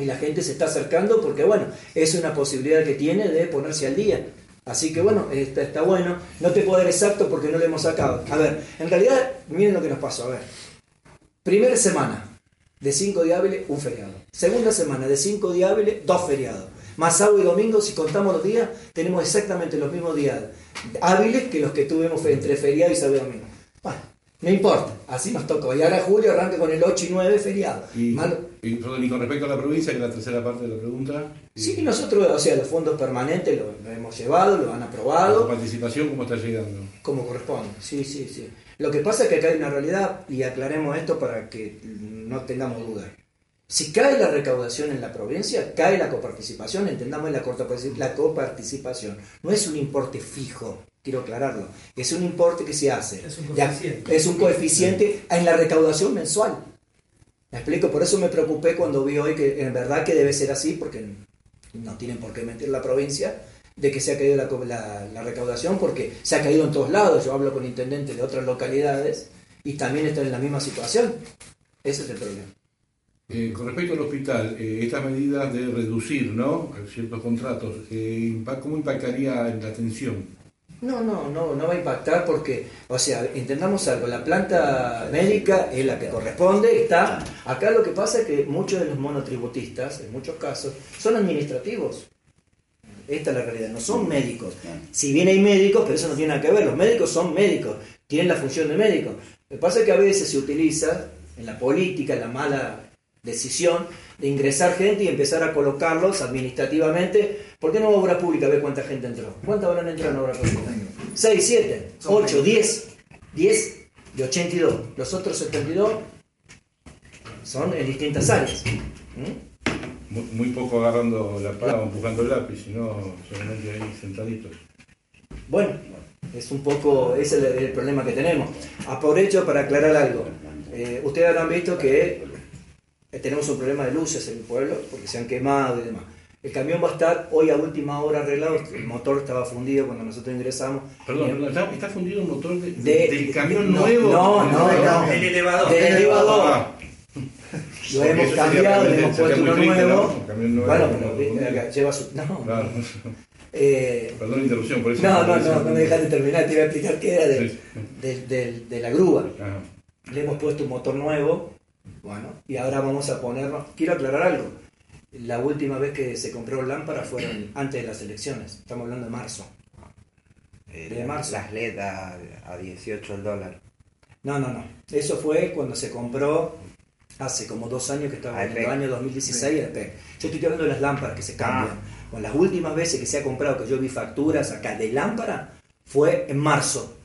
y la gente se está acercando porque, bueno, es una posibilidad que tiene de ponerse al día. Así que, bueno, está, está bueno. No te puedo dar exacto porque no lo hemos sacado. A ver, en realidad, miren lo que nos pasó. A ver, primera semana de 5 días hábiles, un feriado. Segunda semana de 5 días hábiles, dos feriados. Más sábado y domingo, si contamos los días, tenemos exactamente los mismos días hábiles que los que tuvimos entre feriado y sábado y domingo. Bueno, no importa, así nos tocó. Y ahora julio arranca con el 8 y 9 feriado. Y, y, perdón, y con respecto a la provincia, que es la tercera parte de la pregunta, Sí, nosotros, o sea, los fondos permanentes los lo hemos llevado, los han la aprobado. participación, ¿cómo está llegando? como corresponde. Sí, sí, sí. Lo que pasa es que acá hay una realidad, y aclaremos esto para que no tengamos duda. Si cae la recaudación en la provincia, cae la coparticipación, entendamos la, la coparticipación. No es un importe fijo, quiero aclararlo. Es un importe que se hace. Es un coeficiente. es un coeficiente en la recaudación mensual. ¿Me explico? Por eso me preocupé cuando vi hoy que en verdad que debe ser así, porque no tienen por qué mentir la provincia, de que se ha caído la, la- la recaudación, porque se ha caído en todos lados. Yo hablo con intendentes de otras localidades y también están en la misma situación. Ese es el problema. Eh, con respecto al hospital, eh, estas medidas de reducir ¿no? ciertos contratos, eh, ¿cómo impactaría en la atención? No, no, no, no va a impactar porque, o sea, entendamos algo, la planta médica es la que corresponde, está. Acá lo que pasa es que muchos de los monotributistas, en muchos casos, son administrativos. Esta es la realidad. No son médicos. Si bien hay médicos, pero eso no tiene nada que ver. Los médicos son médicos. Tienen la función de médico. Lo que pasa es que a veces se utiliza en la política la mala decisión de ingresar gente y empezar a colocarlos administrativamente. ¿Por qué no obra pública? A ver cuánta gente entró. ¿Cuántas habrán entrado en obra pública? 6, 7, 8, 10. 10 de 82. Los otros 72 son en distintas áreas. ¿Mm? Muy, muy poco agarrando la pala o empujando el lápiz, sino solamente ahí sentaditos. Bueno, es un poco, ese es el, el problema que tenemos. Aprovecho para aclarar algo. Eh, ustedes habrán visto que tenemos un problema de luces en el pueblo, porque se han quemado y demás. El camión va a estar hoy a última hora arreglado, el motor estaba fundido cuando nosotros ingresamos. Perdón, ¿está, está fundido el motor de- De- del camión no, nuevo? No, no, no. Del elevador. Del elevador. Ah. Lo hemos cambiado, le hemos puesto uno nuevo. ¿no? Nuevo, Bueno, no, pero no, no. lleva su. No, Claro. Eh, Perdón la interrupción, por eso. no, no, no, no me dejaste terminar, te iba a explicar qué era de, Sí. de- de- de la grúa. Ajá. Le hemos puesto un motor nuevo, bueno, y ahora vamos a ponernos. Quiero aclarar algo. La última vez que se compró lámpara fueron [CLEARS THROAT] antes de las elecciones. Estamos hablando de marzo. Eh, De marzo. Las LED a, a 18 el dólar. No, no, no. Eso fue cuando se compró hace como dos años que estaba en el AEP. año 2016 AEP. Yo estoy hablando de las lámparas que se cambian. Con las últimas veces que se ha comprado, que yo vi facturas acá de lámpara, fue en marzo.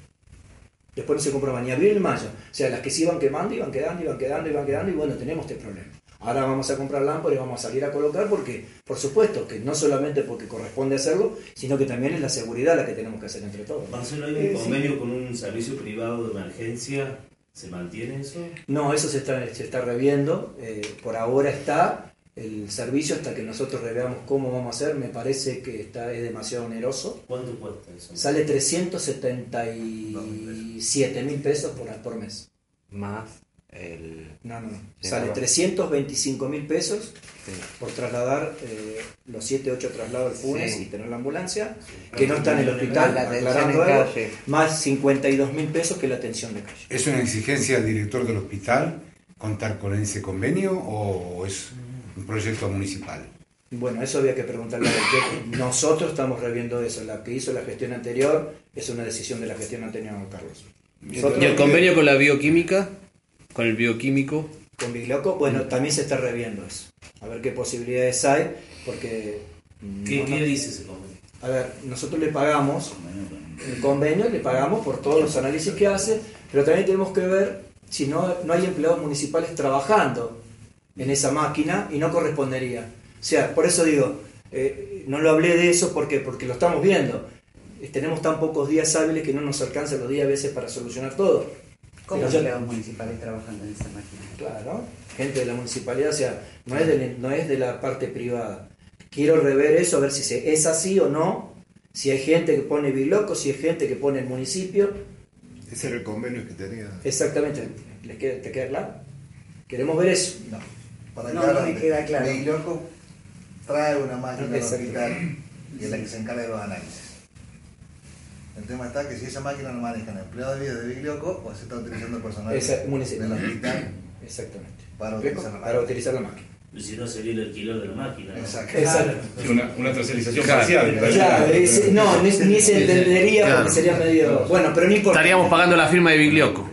Después no se compró ni abril ni mayo. O sea, las que se iban quemando, iban quedando, iban quedando, iban quedando, y bueno, tenemos este problema. Ahora vamos a comprar lámparas y vamos a salir a colocar porque, por supuesto, que no solamente porque corresponde hacerlo, sino que también es la seguridad la que tenemos que hacer entre todos. Marcelo, ¿hay un Eh, sí. convenio con un servicio privado de emergencia? ¿Se mantiene eso? No, eso se está, se está reviendo. eh, por ahora está el servicio hasta que nosotros reveamos cómo vamos a hacer. Me parece que está, es demasiado oneroso. ¿Cuánto cuesta eso? Sale 377 mil pesos por, por mes. Más el. No, no, Sale claro. 325 mil pesos Sí. por trasladar eh, los 7, 8 traslados al FUNES Sí. y tener la ambulancia, que no está en el hospital, La atención aclarando en algo, calle. más 52 mil pesos que la atención de calle. ¿Es una exigencia del director del hospital contar con ese convenio o es un proyecto municipal? Bueno, eso había que preguntarle a Nosotros estamos reviendo eso. La que hizo la gestión anterior es una decisión de la gestión anterior, Carlos. Nosotros- ¿Y el convenio con la bioquímica? ¿Con el bioquímico? Con Bigloco, bueno, también se está reviendo eso. A ver qué posibilidades hay, porque... mm, ¿Qué, no, qué no- dice ese convenio? A ver, nosotros le pagamos el convenio, le pagamos por todos los análisis que hace, pero también tenemos que ver si no, no hay empleados municipales trabajando en esa máquina y no correspondería. O sea, por eso digo, eh, no lo hablé de eso porque, porque lo estamos viendo. Eh, Tenemos tan pocos días hábiles que no nos alcanzan los días a veces para solucionar todo. ¿Cómo yo- empleados municipales trabajando en esa máquina? Claro, gente de la municipalidad, o sea, no es de, no es de la parte privada. Quiero rever eso, a ver si se- es así o no, si hay gente que pone Biloco, si hay gente que pone el municipio. Ese era el convenio que tenía. Exactamente, ¿Les queda, ¿te queda claro? Queremos ver eso. No. Para No, no me queda claro. Mi loco trae una máquina Exacto. hospital y es la que se encarga de los análisis. El tema está que si esa máquina no manejan empleados de vida de Biglioco o se está utilizando el personal del hospital Exactamente. para utilizar la Para máquina. utilizar la máquina. Y si no sería el alquiler de la máquina. ¿no? Exacto. Exacto. Sí, Una, una tercerización Claro. parcial. Claro, es- no, ni, ni se entendería Claro. porque sería medio. Bueno, pero no importa. Estaríamos pagando la firma de Biglioco.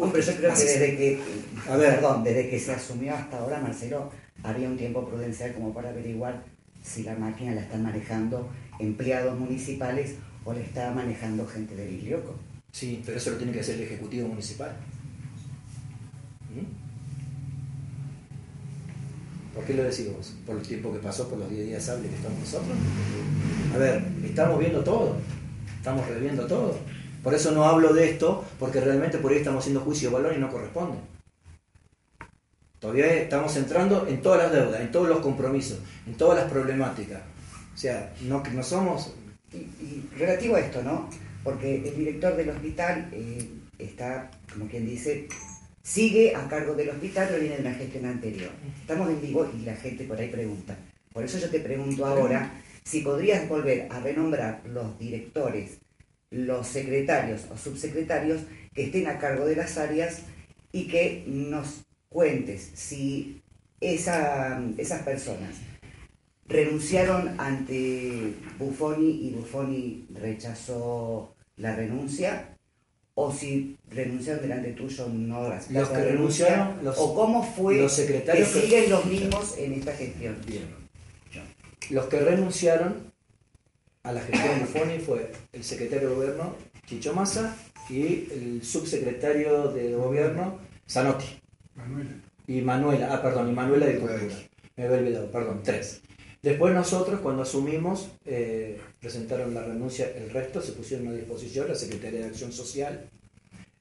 Hombre, yo creo que Así se- desde que, A ver. perdón, desde que se asumió hasta ahora, Marcelo, había un tiempo prudencial como para averiguar si la máquina la están manejando empleados municipales o la está manejando gente de Biglioco. Sí, pero eso lo tiene que hacer el Ejecutivo Municipal. ¿Mm? ¿Por qué lo decimos? Por el tiempo que pasó, por los 10 días hábiles que estamos nosotros. A ver, estamos viendo todo, estamos reviendo todo. Por eso no hablo de esto, porque realmente por ahí estamos haciendo juicio de valor y no corresponde. Todavía estamos entrando en todas las deudas, en todos los compromisos, en todas las problemáticas. O sea, no, no somos Y, y relativo a esto, ¿no? Porque el director del hospital eh, está, como quien dice, sigue a cargo del hospital, pero viene de una gestión anterior. Estamos en vivo y la gente por ahí pregunta. Por eso yo te pregunto ahora si podrías volver a renombrar los directores, los secretarios o subsecretarios que estén a cargo de las áreas y que nos cuentes si esa- esas personas renunciaron ante Buffoni y Buffoni rechazó la renuncia o si renunciaron delante tuyo no Los la que renunciaron, los- o cómo fue los secretarios que que- siguen los mismos en esta gestión. Los que renunciaron a la gestión de Buffoni fue el secretario de gobierno Chicho Massa y el subsecretario de gobierno Zanotti. Y Manuela, ah, perdón, y Manuela de Cultura. Me había olvidado, perdón, tres. Después nosotros, cuando asumimos, eh, presentaron la renuncia, el resto se pusieron a disposición, la Secretaría de Acción Social.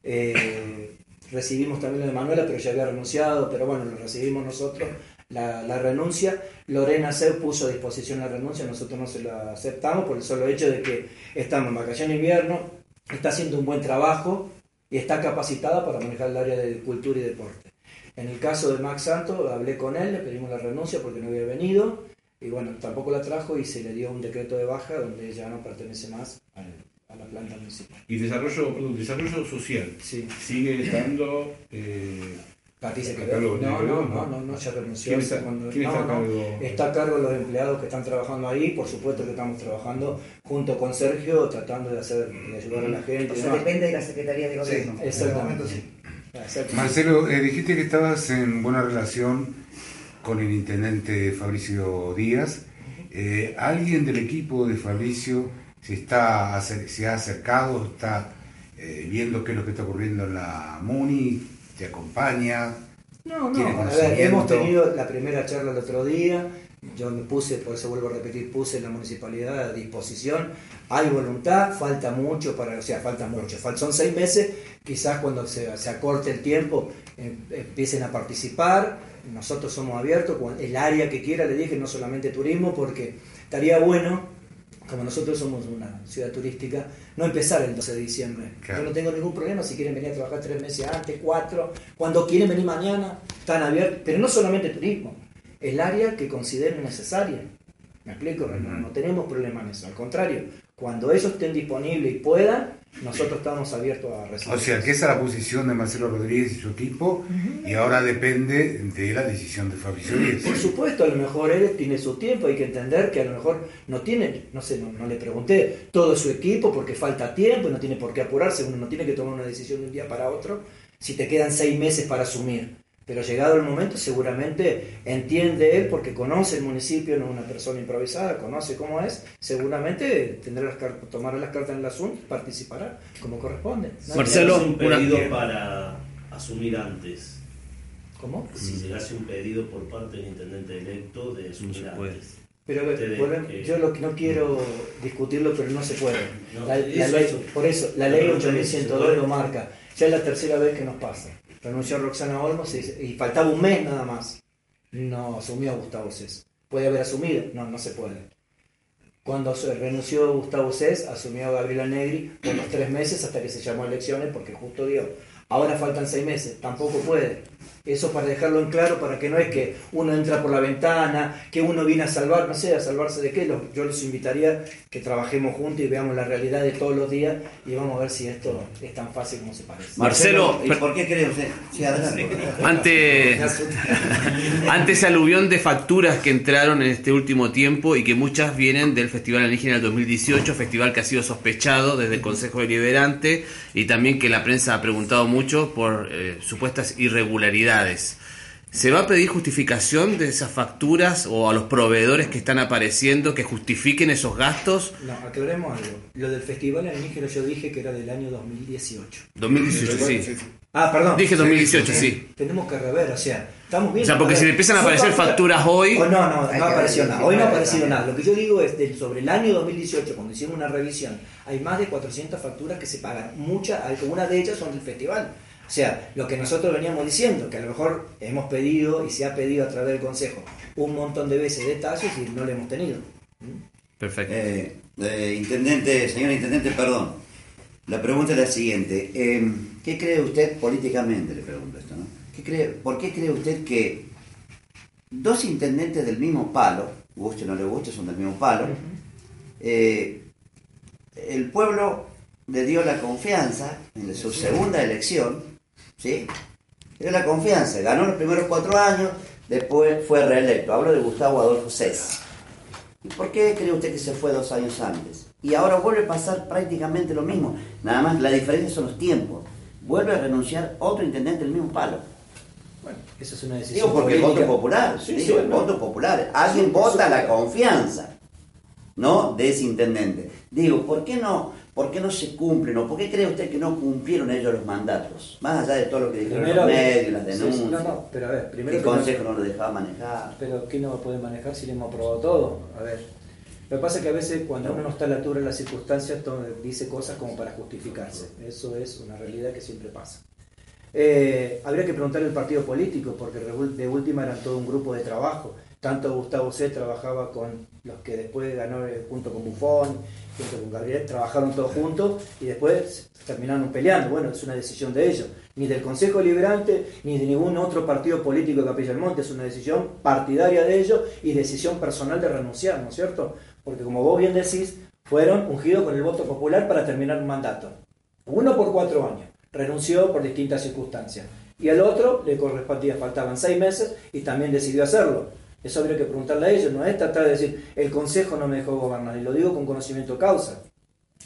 Eh, recibimos también lo de Manuela, pero ya había renunciado, pero bueno, lo recibimos nosotros, la, la renuncia. Lorena Seu puso a disposición la renuncia, nosotros no se la aceptamos por el solo hecho de que estamos en vacaciones de invierno, está haciendo un buen trabajo y está capacitada para manejar el área de cultura y deporte. En el caso de Max Santo, hablé con él, le pedimos la renuncia porque no había venido y bueno, tampoco la trajo y se le dio un decreto de baja donde ya no pertenece más a la planta municipal. Y desarrollo, perdón, desarrollo social. Sigue estando. Eh, No, no, no, no, no, ya renunció. ¿Quién está, Cuando- quién no, está a no, cargo? Está a cargo de los empleados que están trabajando ahí, por supuesto que estamos trabajando junto con Sergio, tratando de hacer, de ayudar a la gente. O sea, ¿no? depende de la Secretaría de Gobierno. Sí, exactamente. Exactamente. Marcelo, eh, dijiste que estabas en buena relación con el intendente Fabricio Díaz. Eh, ¿Alguien del equipo de Fabricio se, está, se ha acercado, está eh, viendo qué es lo que está ocurriendo en la MUNI? ¿Te acompaña? No, ¿Tiene no, a ver, hemos tenido la primera charla el otro día, yo me puse, por eso vuelvo a repetir, puse la municipalidad a disposición, hay voluntad, falta mucho para, o sea, falta mucho, son seis meses, quizás cuando se, se acorte el tiempo eh, empiecen a participar, nosotros somos abiertos, el área que quiera, le dije, no solamente turismo, porque estaría bueno como nosotros somos una ciudad turística, no empezar el 12 de diciembre. Claro. Yo no tengo ningún problema si quieren venir a trabajar tres meses antes, cuatro, cuando quieren venir mañana, están abiertos, pero no solamente turismo, el área que consideren necesaria. ¿Me explico? No, no tenemos problema en eso, al contrario, cuando ellos estén disponibles y puedan, nosotros estamos abiertos a recibir. O sea, que esa es la posición de Marcelo Rodríguez y su equipo, y ahora depende de la decisión de Fabricio Díaz. Por supuesto, a lo mejor él tiene su tiempo, hay que entender que a lo mejor no tiene, no sé, no, no le pregunté, todo su equipo porque falta tiempo y no tiene por qué apurarse, uno no tiene que tomar una decisión de un día para otro si te quedan seis meses para asumir. Pero llegado el momento, seguramente entiende él, porque conoce el municipio, no es una persona improvisada, conoce cómo es, seguramente tendrá las cartas, tomará las cartas en el asunto, participará como corresponde. ¿no? Marcelo, un una- pedido para asumir antes. ¿Cómo? Si llegase un pedido por parte del intendente electo de asumir antes. Pero volvemos- que- yo lo que no quiero discutirlo, pero no se puede. No, La- la eso, ley- eso. por eso, la ley pregunta es, 8102 lo marca. Ya es la tercera vez que nos pasa. Renunció Roxana Olmos y, faltaba un mes nada más. No asumió Gustavo Cés. ¿Puede haber asumido? No, no se puede. Cuando renunció Gustavo Cés, asumió Gabriela Negri por tres meses hasta que se llamó a elecciones porque justo dio. Ahora faltan seis meses, tampoco puede. Eso para dejarlo en claro, para que no es que uno entra por la ventana, que uno viene a salvar, no sé, a salvarse de qué. Yo les invitaría que trabajemos juntos y veamos la realidad de todos los días y vamos a ver si esto es tan fácil como se parece. Marcelo, ¿y por qué cree usted? Sí, adelante. Ante, [LAUGHS] ante ese aluvión de facturas que entraron en este último tiempo y que muchas vienen del Festival Alienígena del 2018, festival que ha sido sospechado desde el Consejo Deliberante y también que la prensa ha preguntado mucho por eh, supuestas irregularidades. ¿Se va a pedir justificación de esas facturas o a los proveedores que están apareciendo que justifiquen esos gastos? No, aclaremos algo. Lo del festival alienígena yo dije que era del año 2018. 2018, sí. Ah, perdón. Dije 2018, sí. Tenemos que rever, o sea, estamos viendo. O sea, porque si le empiezan a aparecer facturas hoy- Oh, no, no, no apareció nada. Hoy no ha aparecido nada. Lo que yo digo es del, sobre el año 2018, cuando hicimos una revisión, hay más de 400 facturas que se pagan. Muchas, algunas de ellas son del festival. O sea, lo que nosotros veníamos diciendo, que a lo mejor hemos pedido y se ha pedido a través del Consejo un montón de veces detalles y no lo hemos tenido. Perfecto. Eh, eh, intendente, señor intendente, perdón. La pregunta es la siguiente. Eh, ¿Qué cree usted políticamente? Le pregunto esto, ¿no? ¿Qué cree, ¿Por qué cree usted que dos intendentes del mismo palo, guste o no le guste, son del mismo palo, eh, el pueblo le dio la confianza en su segunda elección, ¿sí? Le dio la confianza, ganó los primeros cuatro años, después fue reelecto. Hablo de Gustavo Adolfo Cés. ¿Y por qué cree usted que se fue dos años antes? Y ahora vuelve a pasar prácticamente lo mismo. Nada más la diferencia son los tiempos. Vuelve a renunciar otro intendente del mismo palo. Bueno, eso es una decisión Digo porque el voto popular, Sí, digo, sí, el no. voto popular. Alguien Sí, vota la confianza, ¿no? De ese intendente. Digo, ¿por qué no, por qué no se cumplen o por qué cree usted que no cumplieron ellos los mandatos? Más allá de todo lo que dijeron Primero, los medios, las sí, sí, denuncias. no, no, pero a ver, primero el no- consejo no lo dejaba manejar. Pero ¿qué no puede manejar si le hemos aprobado todo? A ver, lo que pasa es que a veces cuando uno no está a la altura de las circunstancias dice cosas como para justificarse. Eso es una realidad que siempre pasa. Eh, habría que preguntarle al partido político, porque de última eran todo un grupo de trabajo. Tanto Gustavo C. trabajaba con los que después ganó junto con Buffon, junto con Gabriel, trabajaron todos juntos y después terminaron peleando. Bueno, es una decisión de ellos. Ni del Consejo Liberante, ni de ningún otro partido político de Capilla del Monte. Es una decisión partidaria de ellos y decisión personal de renunciar, ¿no es cierto? Porque como vos bien decís, fueron ungidos con el voto popular para terminar un mandato. Uno por cuatro años. Renunció por distintas circunstancias. Y al otro le correspondía, faltaban seis meses y también decidió hacerlo. Eso habría que preguntarle a ellos, no es tratar de decir, el Consejo no me dejó gobernar, y lo digo con conocimiento causa.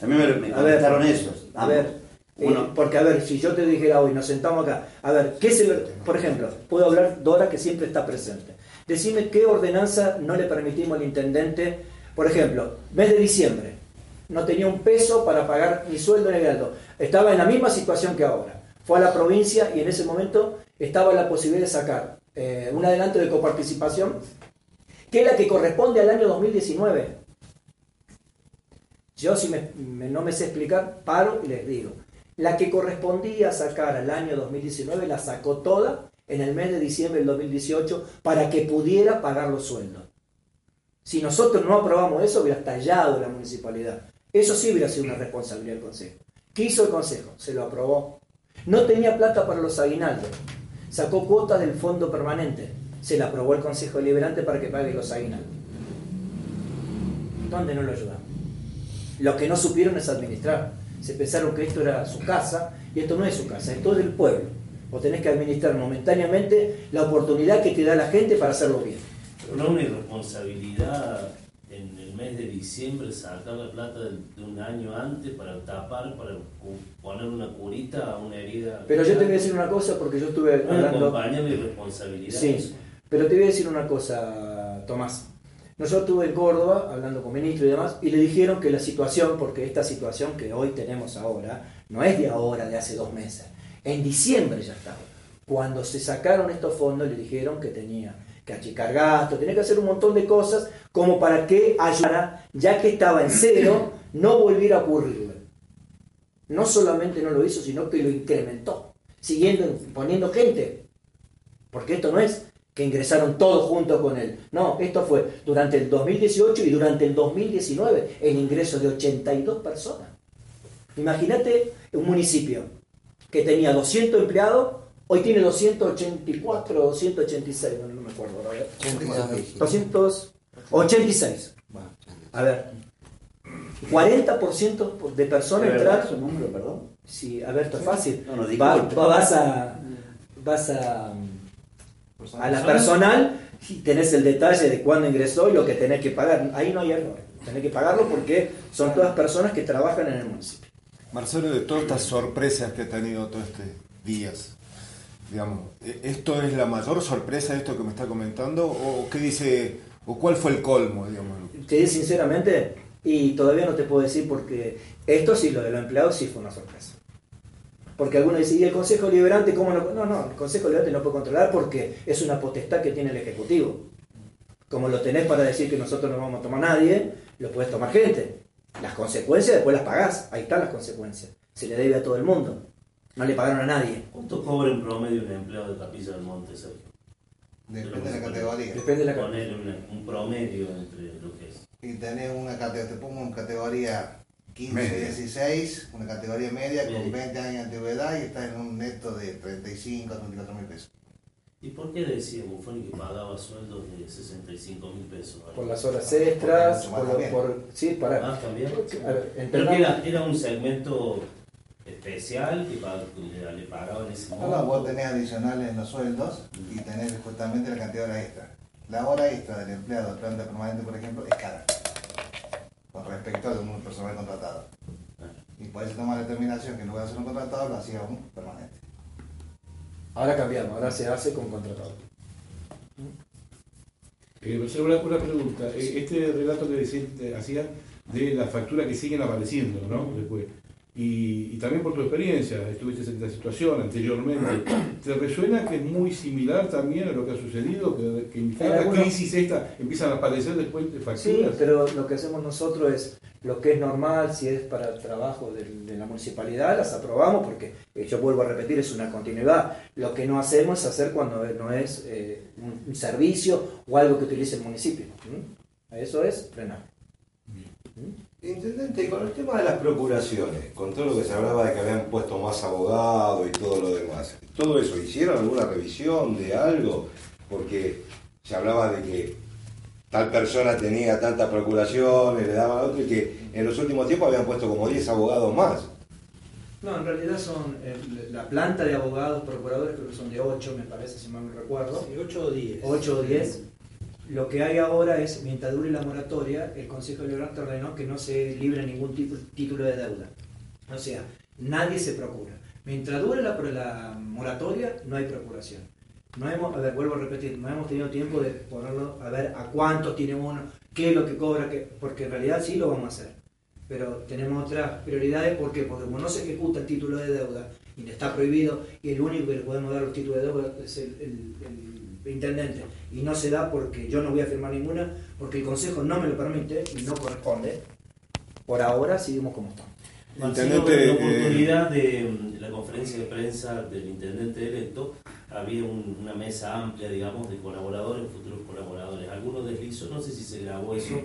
A mí me, me A ver, contestaron esos. A ver, eh, Uno- porque a ver, si yo te dijera hoy, nos sentamos acá, a ver, ¿qué se por ejemplo, puedo hablar Dora que siempre está presente. Decime qué ordenanza no le permitimos al intendente, por ejemplo, mes de diciembre, no tenía un peso para pagar ni sueldo ni gato, estaba en la misma situación que ahora. Fue a la provincia y en ese momento estaba la posibilidad de sacar eh, un adelanto de coparticipación, que es la que corresponde al año 2019. Yo si me- me- no me sé explicar, paro y les digo. La que correspondía sacar al año 2019 la sacó toda en el mes de diciembre del 2018 para que pudiera pagar los sueldos. Si nosotros no aprobamos eso, hubiera estallado la municipalidad. Eso sí hubiera sido una responsabilidad del Consejo. ¿Qué hizo el Consejo? Se lo aprobó. No tenía plata para los aguinaldos. Sacó cuotas del fondo permanente. Se la aprobó el Consejo Deliberante para que pague los aguinaldos. ¿Dónde no lo ayudamos? Lo que no supieron es administrar. Se pensaron que esto era su casa y esto no es su casa, esto es del pueblo. Vos tenés que administrar momentáneamente la oportunidad que te da la gente para hacerlo bien. Pero no una irresponsabilidad mes de diciembre sacar la plata de, un año antes para tapar, para poner una curita a una herida. Pero yo te voy a decir una cosa porque yo estuve No hablando... acompaña la irresponsabilidad. Sí, pero te voy a decir una cosa, Tomás. Nosotros estuve en Córdoba hablando con ministro y demás, y le dijeron que la situación, porque esta situación que hoy tenemos ahora, no es de ahora, de hace dos meses. En diciembre ya estaba. Cuando se sacaron estos fondos, le dijeron que tenía que achicar gastos, tenía que hacer un montón de cosas como para que ayudara, ya que estaba en cero, no volviera a ocurrirle. No solamente no lo hizo, sino que lo incrementó, siguiendo poniendo gente. Porque esto no es que ingresaron todos juntos con él. No, esto fue durante el 2018 y durante el 2019 el ingreso de 82 personas. Imagínate un municipio que tenía 200 empleados, hoy tiene 284 o 286, no, no me acuerdo ahora. ¿eh? 286. A ver, 40% de personas ¿De verdad entraron. su número, perdón? Sí, a ver, esto es fácil. No, no, va- vas a. Vas a. A la personal y tenés el detalle de cuándo ingresó y lo que tenés que pagar. Ahí no hay error. Tenés que pagarlo porque son todas personas que trabajan en el municipio. Marcelo, de todas estas sorpresas que ha tenido todos estos días, digamos, ¿e- ¿esto es la mayor sorpresa de esto que me está comentando? ¿O qué dice, o cuál fue el colmo, digamos? Te sinceramente, y todavía no te puedo decir porque esto sí, lo de los empleados sí fue una sorpresa. Porque algunos dicen, ¿y el Consejo Liberante cómo no? No, no, el Consejo Liberante no puede controlar porque es una potestad que tiene el Ejecutivo. Como lo tenés para decir que nosotros no vamos a tomar a nadie, lo puedes tomar gente. Las consecuencias después las pagás, ahí están las consecuencias. Se le debe a todo el mundo. No le pagaron a nadie. ¿Cuánto cobra en promedio un empleado de Capilla del Monte, Sergio? Depende de la categoría. Depende de la Poner una- un promedio entre lo que es. Y tenés una categoría, te pongo una categoría 15, Media. 16, una categoría media con Media. 20 años de antigüedad y estás en un neto de 35 a 34 mil pesos. ¿Y por qué decía Buffoni que pagaba sueldos de 65 mil pesos? Por las horas extras, por, también. por- sí, para. Ah, también. Ver, Pero que era, era un segmento especial que, pag- le, pagaban ese Ahora vos monto. tenés adicionales en los sueldos y tenés justamente la cantidad de horas extra. La hora extra del empleado de planta permanente, por ejemplo, es cara con respecto a un personal contratado. Y por eso toma la determinación que en lugar de hacer un contratado lo hacía un permanente. Ahora cambiamos, ahora se hace con contratado. Eh, una, una pregunta. Eh, Este relato que decía- te hacía de las facturas que siguen apareciendo, ¿no? Después. Y, y también por tu experiencia, estuviste en esta situación anteriormente. [COUGHS] ¿Te resuena que es muy similar también a lo que ha sucedido? Que, que en cada algunos- crisis esta empiezan a aparecer después de Sí, facturas. pero lo que hacemos nosotros es lo que es normal, si es para el trabajo de, de la municipalidad, las aprobamos porque, eh, yo vuelvo a repetir, es una continuidad. Lo que no hacemos es hacer cuando no es eh, un, un servicio o algo que utilice el municipio. ¿Mm? Eso es frenar. Intendente, con el tema de las procuraciones, con todo lo que se hablaba de que habían puesto más abogados y todo lo demás, ¿todo eso hicieron alguna revisión de algo? Porque se hablaba de que tal persona tenía tantas procuraciones, le daban a otro y que en los últimos tiempos habían puesto como 10 abogados más. No, en realidad son eh, la planta de abogados, procuradores, creo que son de 8, me parece, si mal no recuerdo. 8 o 10. 8 o 10. Lo que hay ahora es, mientras dure la moratoria, el Consejo Liberal te ordenó que no se libre ningún título de deuda. O sea, nadie se procura. Mientras dure la, la moratoria, no hay procuración. No hemos, a ver, vuelvo a repetir, no hemos tenido tiempo de ponerlo a ver a cuántos tiene uno, qué es lo que cobra, porque en realidad sí lo vamos a hacer. Pero tenemos otras prioridades, ¿por qué? Porque como no se ejecuta el título de deuda y está prohibido, y el único que le podemos dar los títulos de deuda es el intendente, y no se da porque yo no voy a firmar ninguna, porque el consejo no me lo permite y no corresponde. Por ahora seguimos como estamos. Intendente, en la eh, oportunidad de mm, la conferencia de prensa del intendente electo, había un- una mesa amplia, digamos, de colaboradores, futuros colaboradores. Algunos deslizó, no sé si se grabó eso,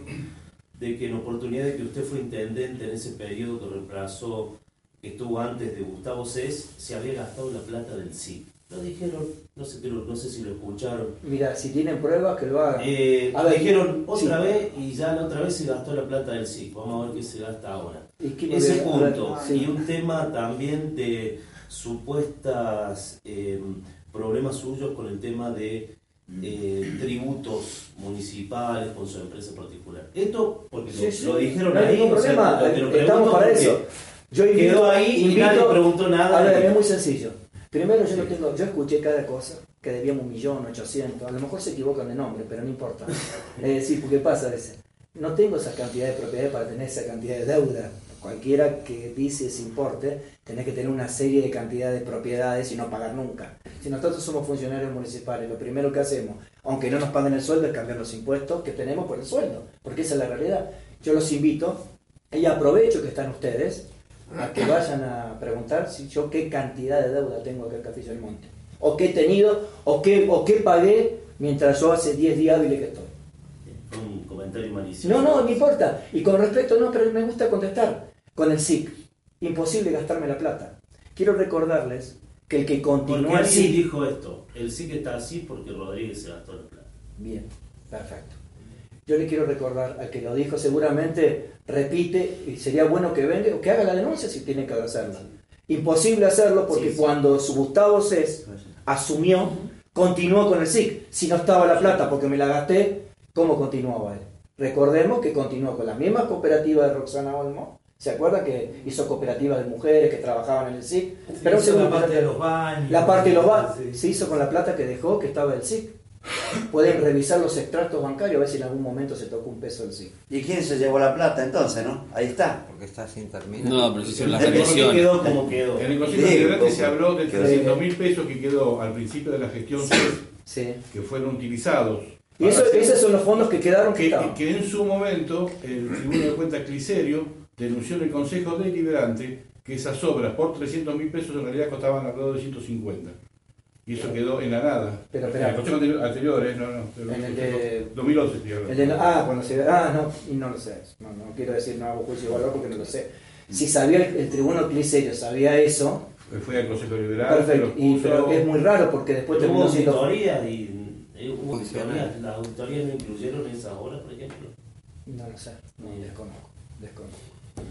de que en oportunidad de que usted fue intendente en ese periodo que reemplazó, que estuvo antes de Gustavo Cés, se había gastado la plata del SIC. Lo dijeron, no sé, no sé si lo escucharon. Mira, si tienen pruebas, que lo hagan. Eh, A ver, dijeron otra sí. vez y ya la otra vez se gastó la plata del SIC. Vamos a ver qué se gasta ahora. ¿Y Ese punto. sí. Y un tema también de supuestas eh, problemas suyos con el tema de eh, tributos municipales con su empresa particular. Esto porque Sí, lo, sí, lo dijeron no ahí. ningún o sea, problema, te lo estamos para eso. Yo invito- quedó ahí y invito- nadie preguntó nada. A ver, es muy sencillo. Primero yo no tengo, yo escuché cada cosa, que debíamos un millón, ochocientos, a lo mejor se equivocan de nombre, pero no importa. [LAUGHS] Es decir, porque pasa a veces. No tengo esa cantidad de propiedades para tener esa cantidad de deuda. Cualquiera que dice ese importe, tenés que tener una serie de cantidad de propiedades y no pagar nunca. Si nosotros somos funcionarios municipales, lo primero que hacemos, aunque no nos paguen el sueldo, es cambiar los impuestos que tenemos por el sueldo, porque esa es la realidad. Yo los invito, y aprovecho que están ustedes, a que vayan a preguntar si yo qué cantidad de deuda tengo acá en Castillo del Monte. O qué he tenido, o qué, o qué pagué mientras yo hace 10 días hábiles que estoy. Un comentario malicioso. No, no, no importa. Y con respecto, no, pero me gusta contestar. Con el SIC, imposible gastarme la plata. Quiero recordarles que el que continúa el SIC... dijo esto. El SIC está así porque Rodríguez se gastó la plata. Bien, perfecto. Yo le quiero recordar al que lo dijo, seguramente repite, y sería bueno que venga o que haga la denuncia si tiene que hacerla. Imposible hacerlo porque Sí, sí. cuando su Gustavo Cés asumió, continuó con el SIC. Si no estaba la plata porque me la gasté, ¿cómo continuaba él? Recordemos que continuó con la misma cooperativa de Roxana Olmo. ¿Se acuerdan que hizo cooperativa de mujeres que trabajaban en el SIC? Pero segundo, la parte de los baños. La parte de los baños se hizo con la plata que dejó que estaba el SIC. Pueden revisar los extractos bancarios a ver si en algún momento se tocó un peso del SIC. ¿Y quién se llevó la plata entonces, no? Ahí está. Porque está sin terminar. No, pero se hicieron las ¿Por qué revisiones. quedó como quedó? En el Consejo Sí, Deliberante un se habló de Quedó- 300 mil pesos que quedó al principio de la gestión Sí. que fueron utilizados. Y eso, esos son los fondos que quedaron que que, que en su momento el Tribunal de Cuentas Cliserio denunció en el Consejo Deliberante que esas obras por 300 mil pesos en realidad costaban alrededor de 150. Y eso quedó en la nada. Pero, en espera. el Consejo anterior, anterior, eh, no, no. En el de- 2011, estoy hablando. El de- ah, cuando se. Ah, no, y no lo sé. No, no quiero decir, no hago juicio de valor porque no lo sé. Si sabía el, el tribunal cliserio, sabía eso, Fue al Consejo Deliberante. perfecto. Y, pero es muy raro porque después Hubo terminó siendo. auditoría y eh, hubo auditorías. Las auditorías no incluyeron esas obras, por ejemplo. No lo sé, no, desconozco. desconozco.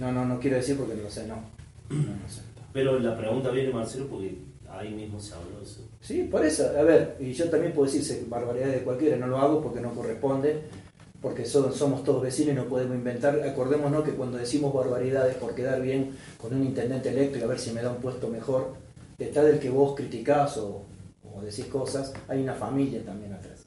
No, no, no quiero decir porque no lo sé, no. No, no sé. Pero la pregunta viene, Marcelo, porque ahí mismo se habló eso. Sí, por eso, a ver, y yo también puedo decirse barbaridades de cualquiera, no lo hago porque no corresponde, porque so- somos todos vecinos y no podemos inventar. Acordémonos que cuando decimos barbaridades por quedar bien con un intendente electo y a ver si me da un puesto mejor, detrás del que vos criticás o, o decís cosas, hay una familia también atrás.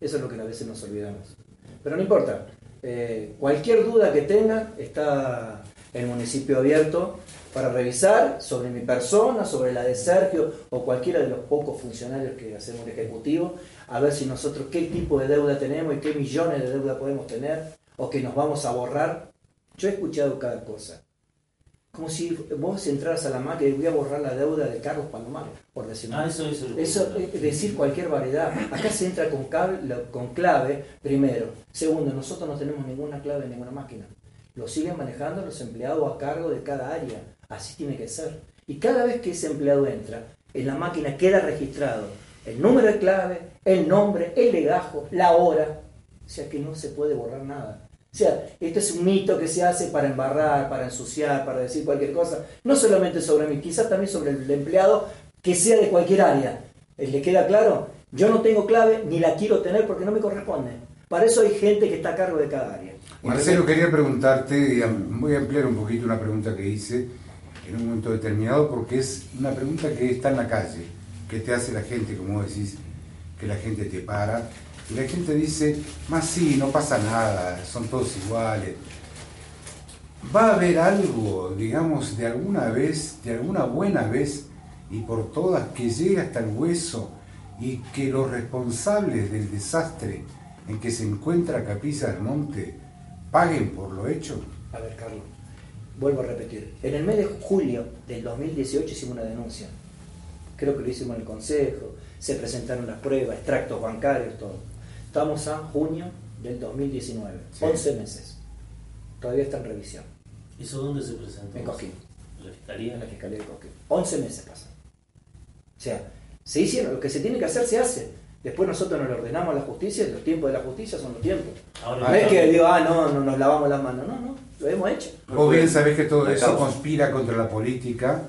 Eso es lo que a veces nos olvidamos. Pero no importa, eh, cualquier duda que tengan, está el municipio abierto para revisar sobre mi persona, sobre la de Sergio o cualquiera de los pocos funcionarios que hacemos el Ejecutivo, a ver si nosotros qué tipo de deuda tenemos y qué millones de deuda podemos tener o que nos vamos a borrar. Yo he escuchado cada cosa. Como si vos entraras a la máquina y voy a borrar la deuda de Carlos Palomar, por decirlo. Ah, eso- eso Eso es decir cualquier variedad. Acá se entra con, cable, con clave, primero. Segundo, nosotros no tenemos ninguna clave en ninguna máquina. Lo siguen manejando los empleados a cargo de cada área. Así tiene que ser. Y cada vez que ese empleado entra, en la máquina queda registrado el número de clave, el nombre, el legajo, la hora. O sea que no se puede borrar nada. O sea, esto es un mito que se hace para embarrar, para ensuciar, para decir cualquier cosa. No solamente sobre mí, quizás también sobre el empleado que sea de cualquier área. ¿Le queda claro? Yo no tengo clave ni la quiero tener porque no me corresponde. Para eso hay gente que está a cargo de cada área. Marcelo, quería preguntarte, voy a ampliar un poquito una pregunta que hice en un momento determinado, porque es una pregunta que está en la calle, que te hace la gente, como decís, que la gente te para, y la gente dice, más sí, no pasa nada, son todos iguales. ¿Va a haber algo, digamos, de alguna vez, de alguna buena vez, y por todas, que llegue hasta el hueso y que los responsables del desastre en que se encuentra Capilla del Monte paguen por lo hecho? A ver, Carlos, vuelvo a repetir. En el mes de julio del 2018 hicimos una denuncia. Creo que lo hicimos en el Consejo, se presentaron las pruebas, extractos bancarios, todo. Estamos a junio del 2019, 11 meses. Todavía está en revisión. ¿Eso dónde se presentó? En Cosquín. ¿La Fiscalía? En la Fiscalía de Cosquín. 11 meses pasan. O sea, se hicieron, lo que se tiene que hacer se hace. Después nosotros nos lo ordenamos a la justicia, y los tiempos de la justicia son los tiempos. Ahora, no es que digo, ah, no, no nos lavamos las manos. No, no, lo hemos hecho. Vos bien sabés que todo eso conspira contra la política,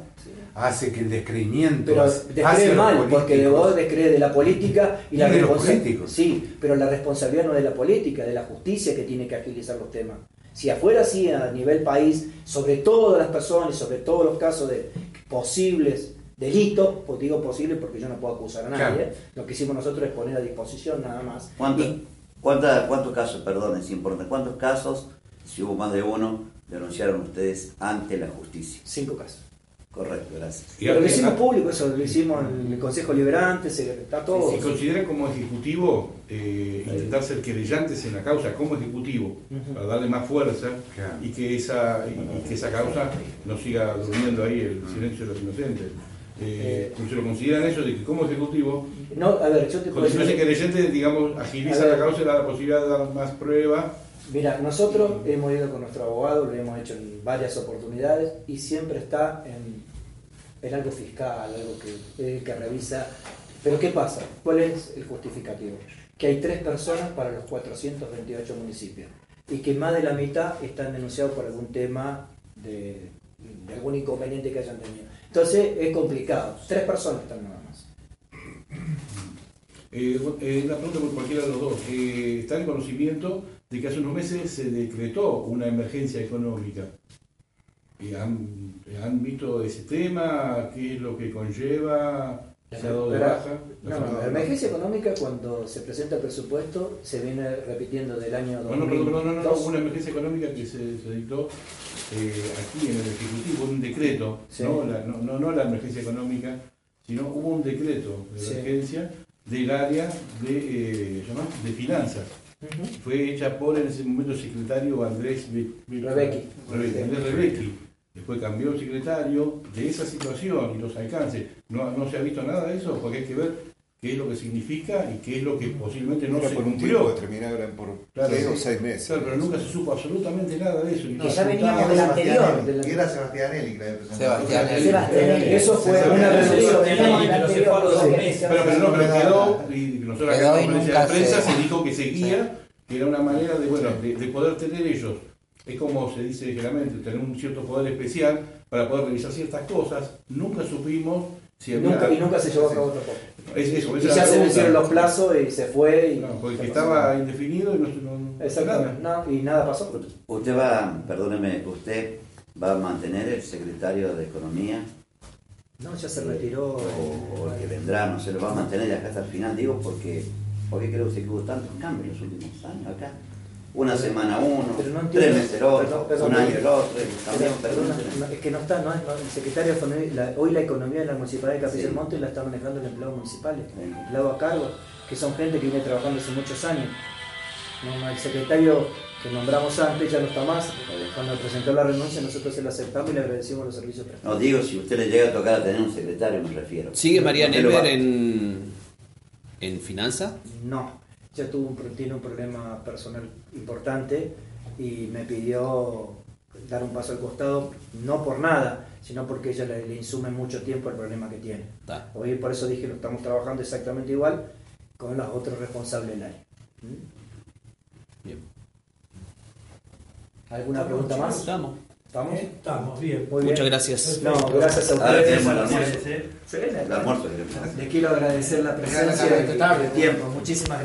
hace que el descreimiento Pero hacia descree los mal, porque vos descrees de la política y, Y la de los responsa- políticos. Sí, pero la responsabilidad no es de la política, de la justicia que tiene que agilizar los temas. Si afuera sí, a nivel país, sobre todas las personas y sobre todos los casos de posibles delitos, pues digo posibles porque yo no puedo acusar a nadie, Claro. lo que hicimos nosotros es poner a disposición nada más. ¿Cuántos, Y- cuánta- ¿Cuántos casos, perdón, es importante, cuántos casos, si hubo más de uno, denunciaron ustedes ante la justicia? Cinco casos. Correcto, gracias. Pero lo hicimos público, eso lo hicimos en el Consejo Liberante, se, está todo. Si consideran como ejecutivo eh, intentar ser querellantes en la causa como ejecutivo para darle más fuerza y que esa y, y que esa causa no siga durmiendo ahí el silencio de los inocentes. Eh, ¿Se lo consideran eso de que como ejecutivo, No, a ver, yo te puedo decir- hace querellante, digamos, agiliza la causa y da la posibilidad de dar más prueba? Mira, nosotros hemos ido con nuestro abogado, lo hemos hecho en varias oportunidades y siempre está en, en algo fiscal, algo que, eh, que revisa. Pero ¿qué pasa? ¿Cuál es el justificativo? Que hay tres personas para los 428 municipios y que más de la mitad están denunciados por algún tema de, de algún inconveniente que hayan tenido. Entonces es complicado. Tres personas están nada más. Eh, eh, una pregunta por cualquiera de los dos. Eh, ¿Está en conocimiento de que hace unos meses se decretó una emergencia económica? Eh, ¿han, ¿Han visto ese tema? ¿Qué es lo que conlleva? ¿Se ha dado de baja? no, no, la emergencia económica cuando se presenta el presupuesto se viene repitiendo del año No, no, perdón, no, no, no, 2002. una emergencia económica que se, se dictó eh, aquí en el Ejecutivo, un decreto, Sí. ¿no? La, no, no, no la emergencia económica, sino hubo un decreto de Sí. emergencia del área de, eh, de finanzas. Fue hecha por en ese momento el secretario Andrés Be- Be- Rebecki. Rebecki, Andrés Rebecki. Después cambió el secretario de esa situación y los alcances. No, no se ha visto nada de eso porque hay que ver qué es lo que significa y qué es lo que posiblemente no Era se por un cumplió. tiempo determinado, eran por tres o seis meses. Claro, pero nunca se supo absolutamente nada de eso. Que ya veníamos del anterior. Y era Sebastianelli que le había presentado. Sebastianelli. Sebastianelli. Eso fue una resolución. Pero, pero no, pero quedó, y nosotros Quedó acá y en la prensa se- dijo que seguía, que era una manera de, bueno, de, de poder tener ellos, es como se dice generalmente, tener un cierto poder especial para poder revisar ciertas cosas. Nunca supimos Y nunca, y nunca se llevó a cabo tampoco. Es eso, y ya se vencieron los plazos y se fue. Y No, porque estaba nada. indefinido y no, Exactamente, no, y nada pasó. Usted va, perdóneme, usted va a mantener el secretario de Economía No, ya se retiró. o, o el que vendrá, no se lo va a mantener acá hasta el final, digo, porque ¿por qué cree usted que hubo tantos cambios en los últimos años acá? Una semana uno, Pero no tres meses el otro, Perdón, perdón, un año el otro, no, es que no está, no es, no, el secretario de Economía, la- hoy la economía de la municipalidad de Capilla Sí. del Monte la está manejando el empleado municipal, el empleado a cargo, que son gente que viene trabajando hace muchos años. El secretario que nombramos antes ya no está más. Cuando presentó la renuncia nosotros se la aceptamos y le agradecimos los servicios prestados. No digo, si usted le llega a tocar a tener un secretario, me refiero. ¿Sigue María Never en, en finanza? No, ya tuvo un, tiene un problema personal importante y me pidió dar un paso al costado, no por nada, sino porque ella le, le insume mucho tiempo el problema que tiene. Ta. Hoy por eso dije lo estamos trabajando exactamente igual con los otros responsables del área. ¿Mm? Bien. ¿Alguna pregunta más? Estamos. ¿Estamos? Estamos bien. Muy bien. Muchas gracias. No, gracias a Ahora ustedes. tenemos el almuerzo. Sí, El almuerzo. Les quiero agradecer la presencia y el tiempo. Muchísimas gracias.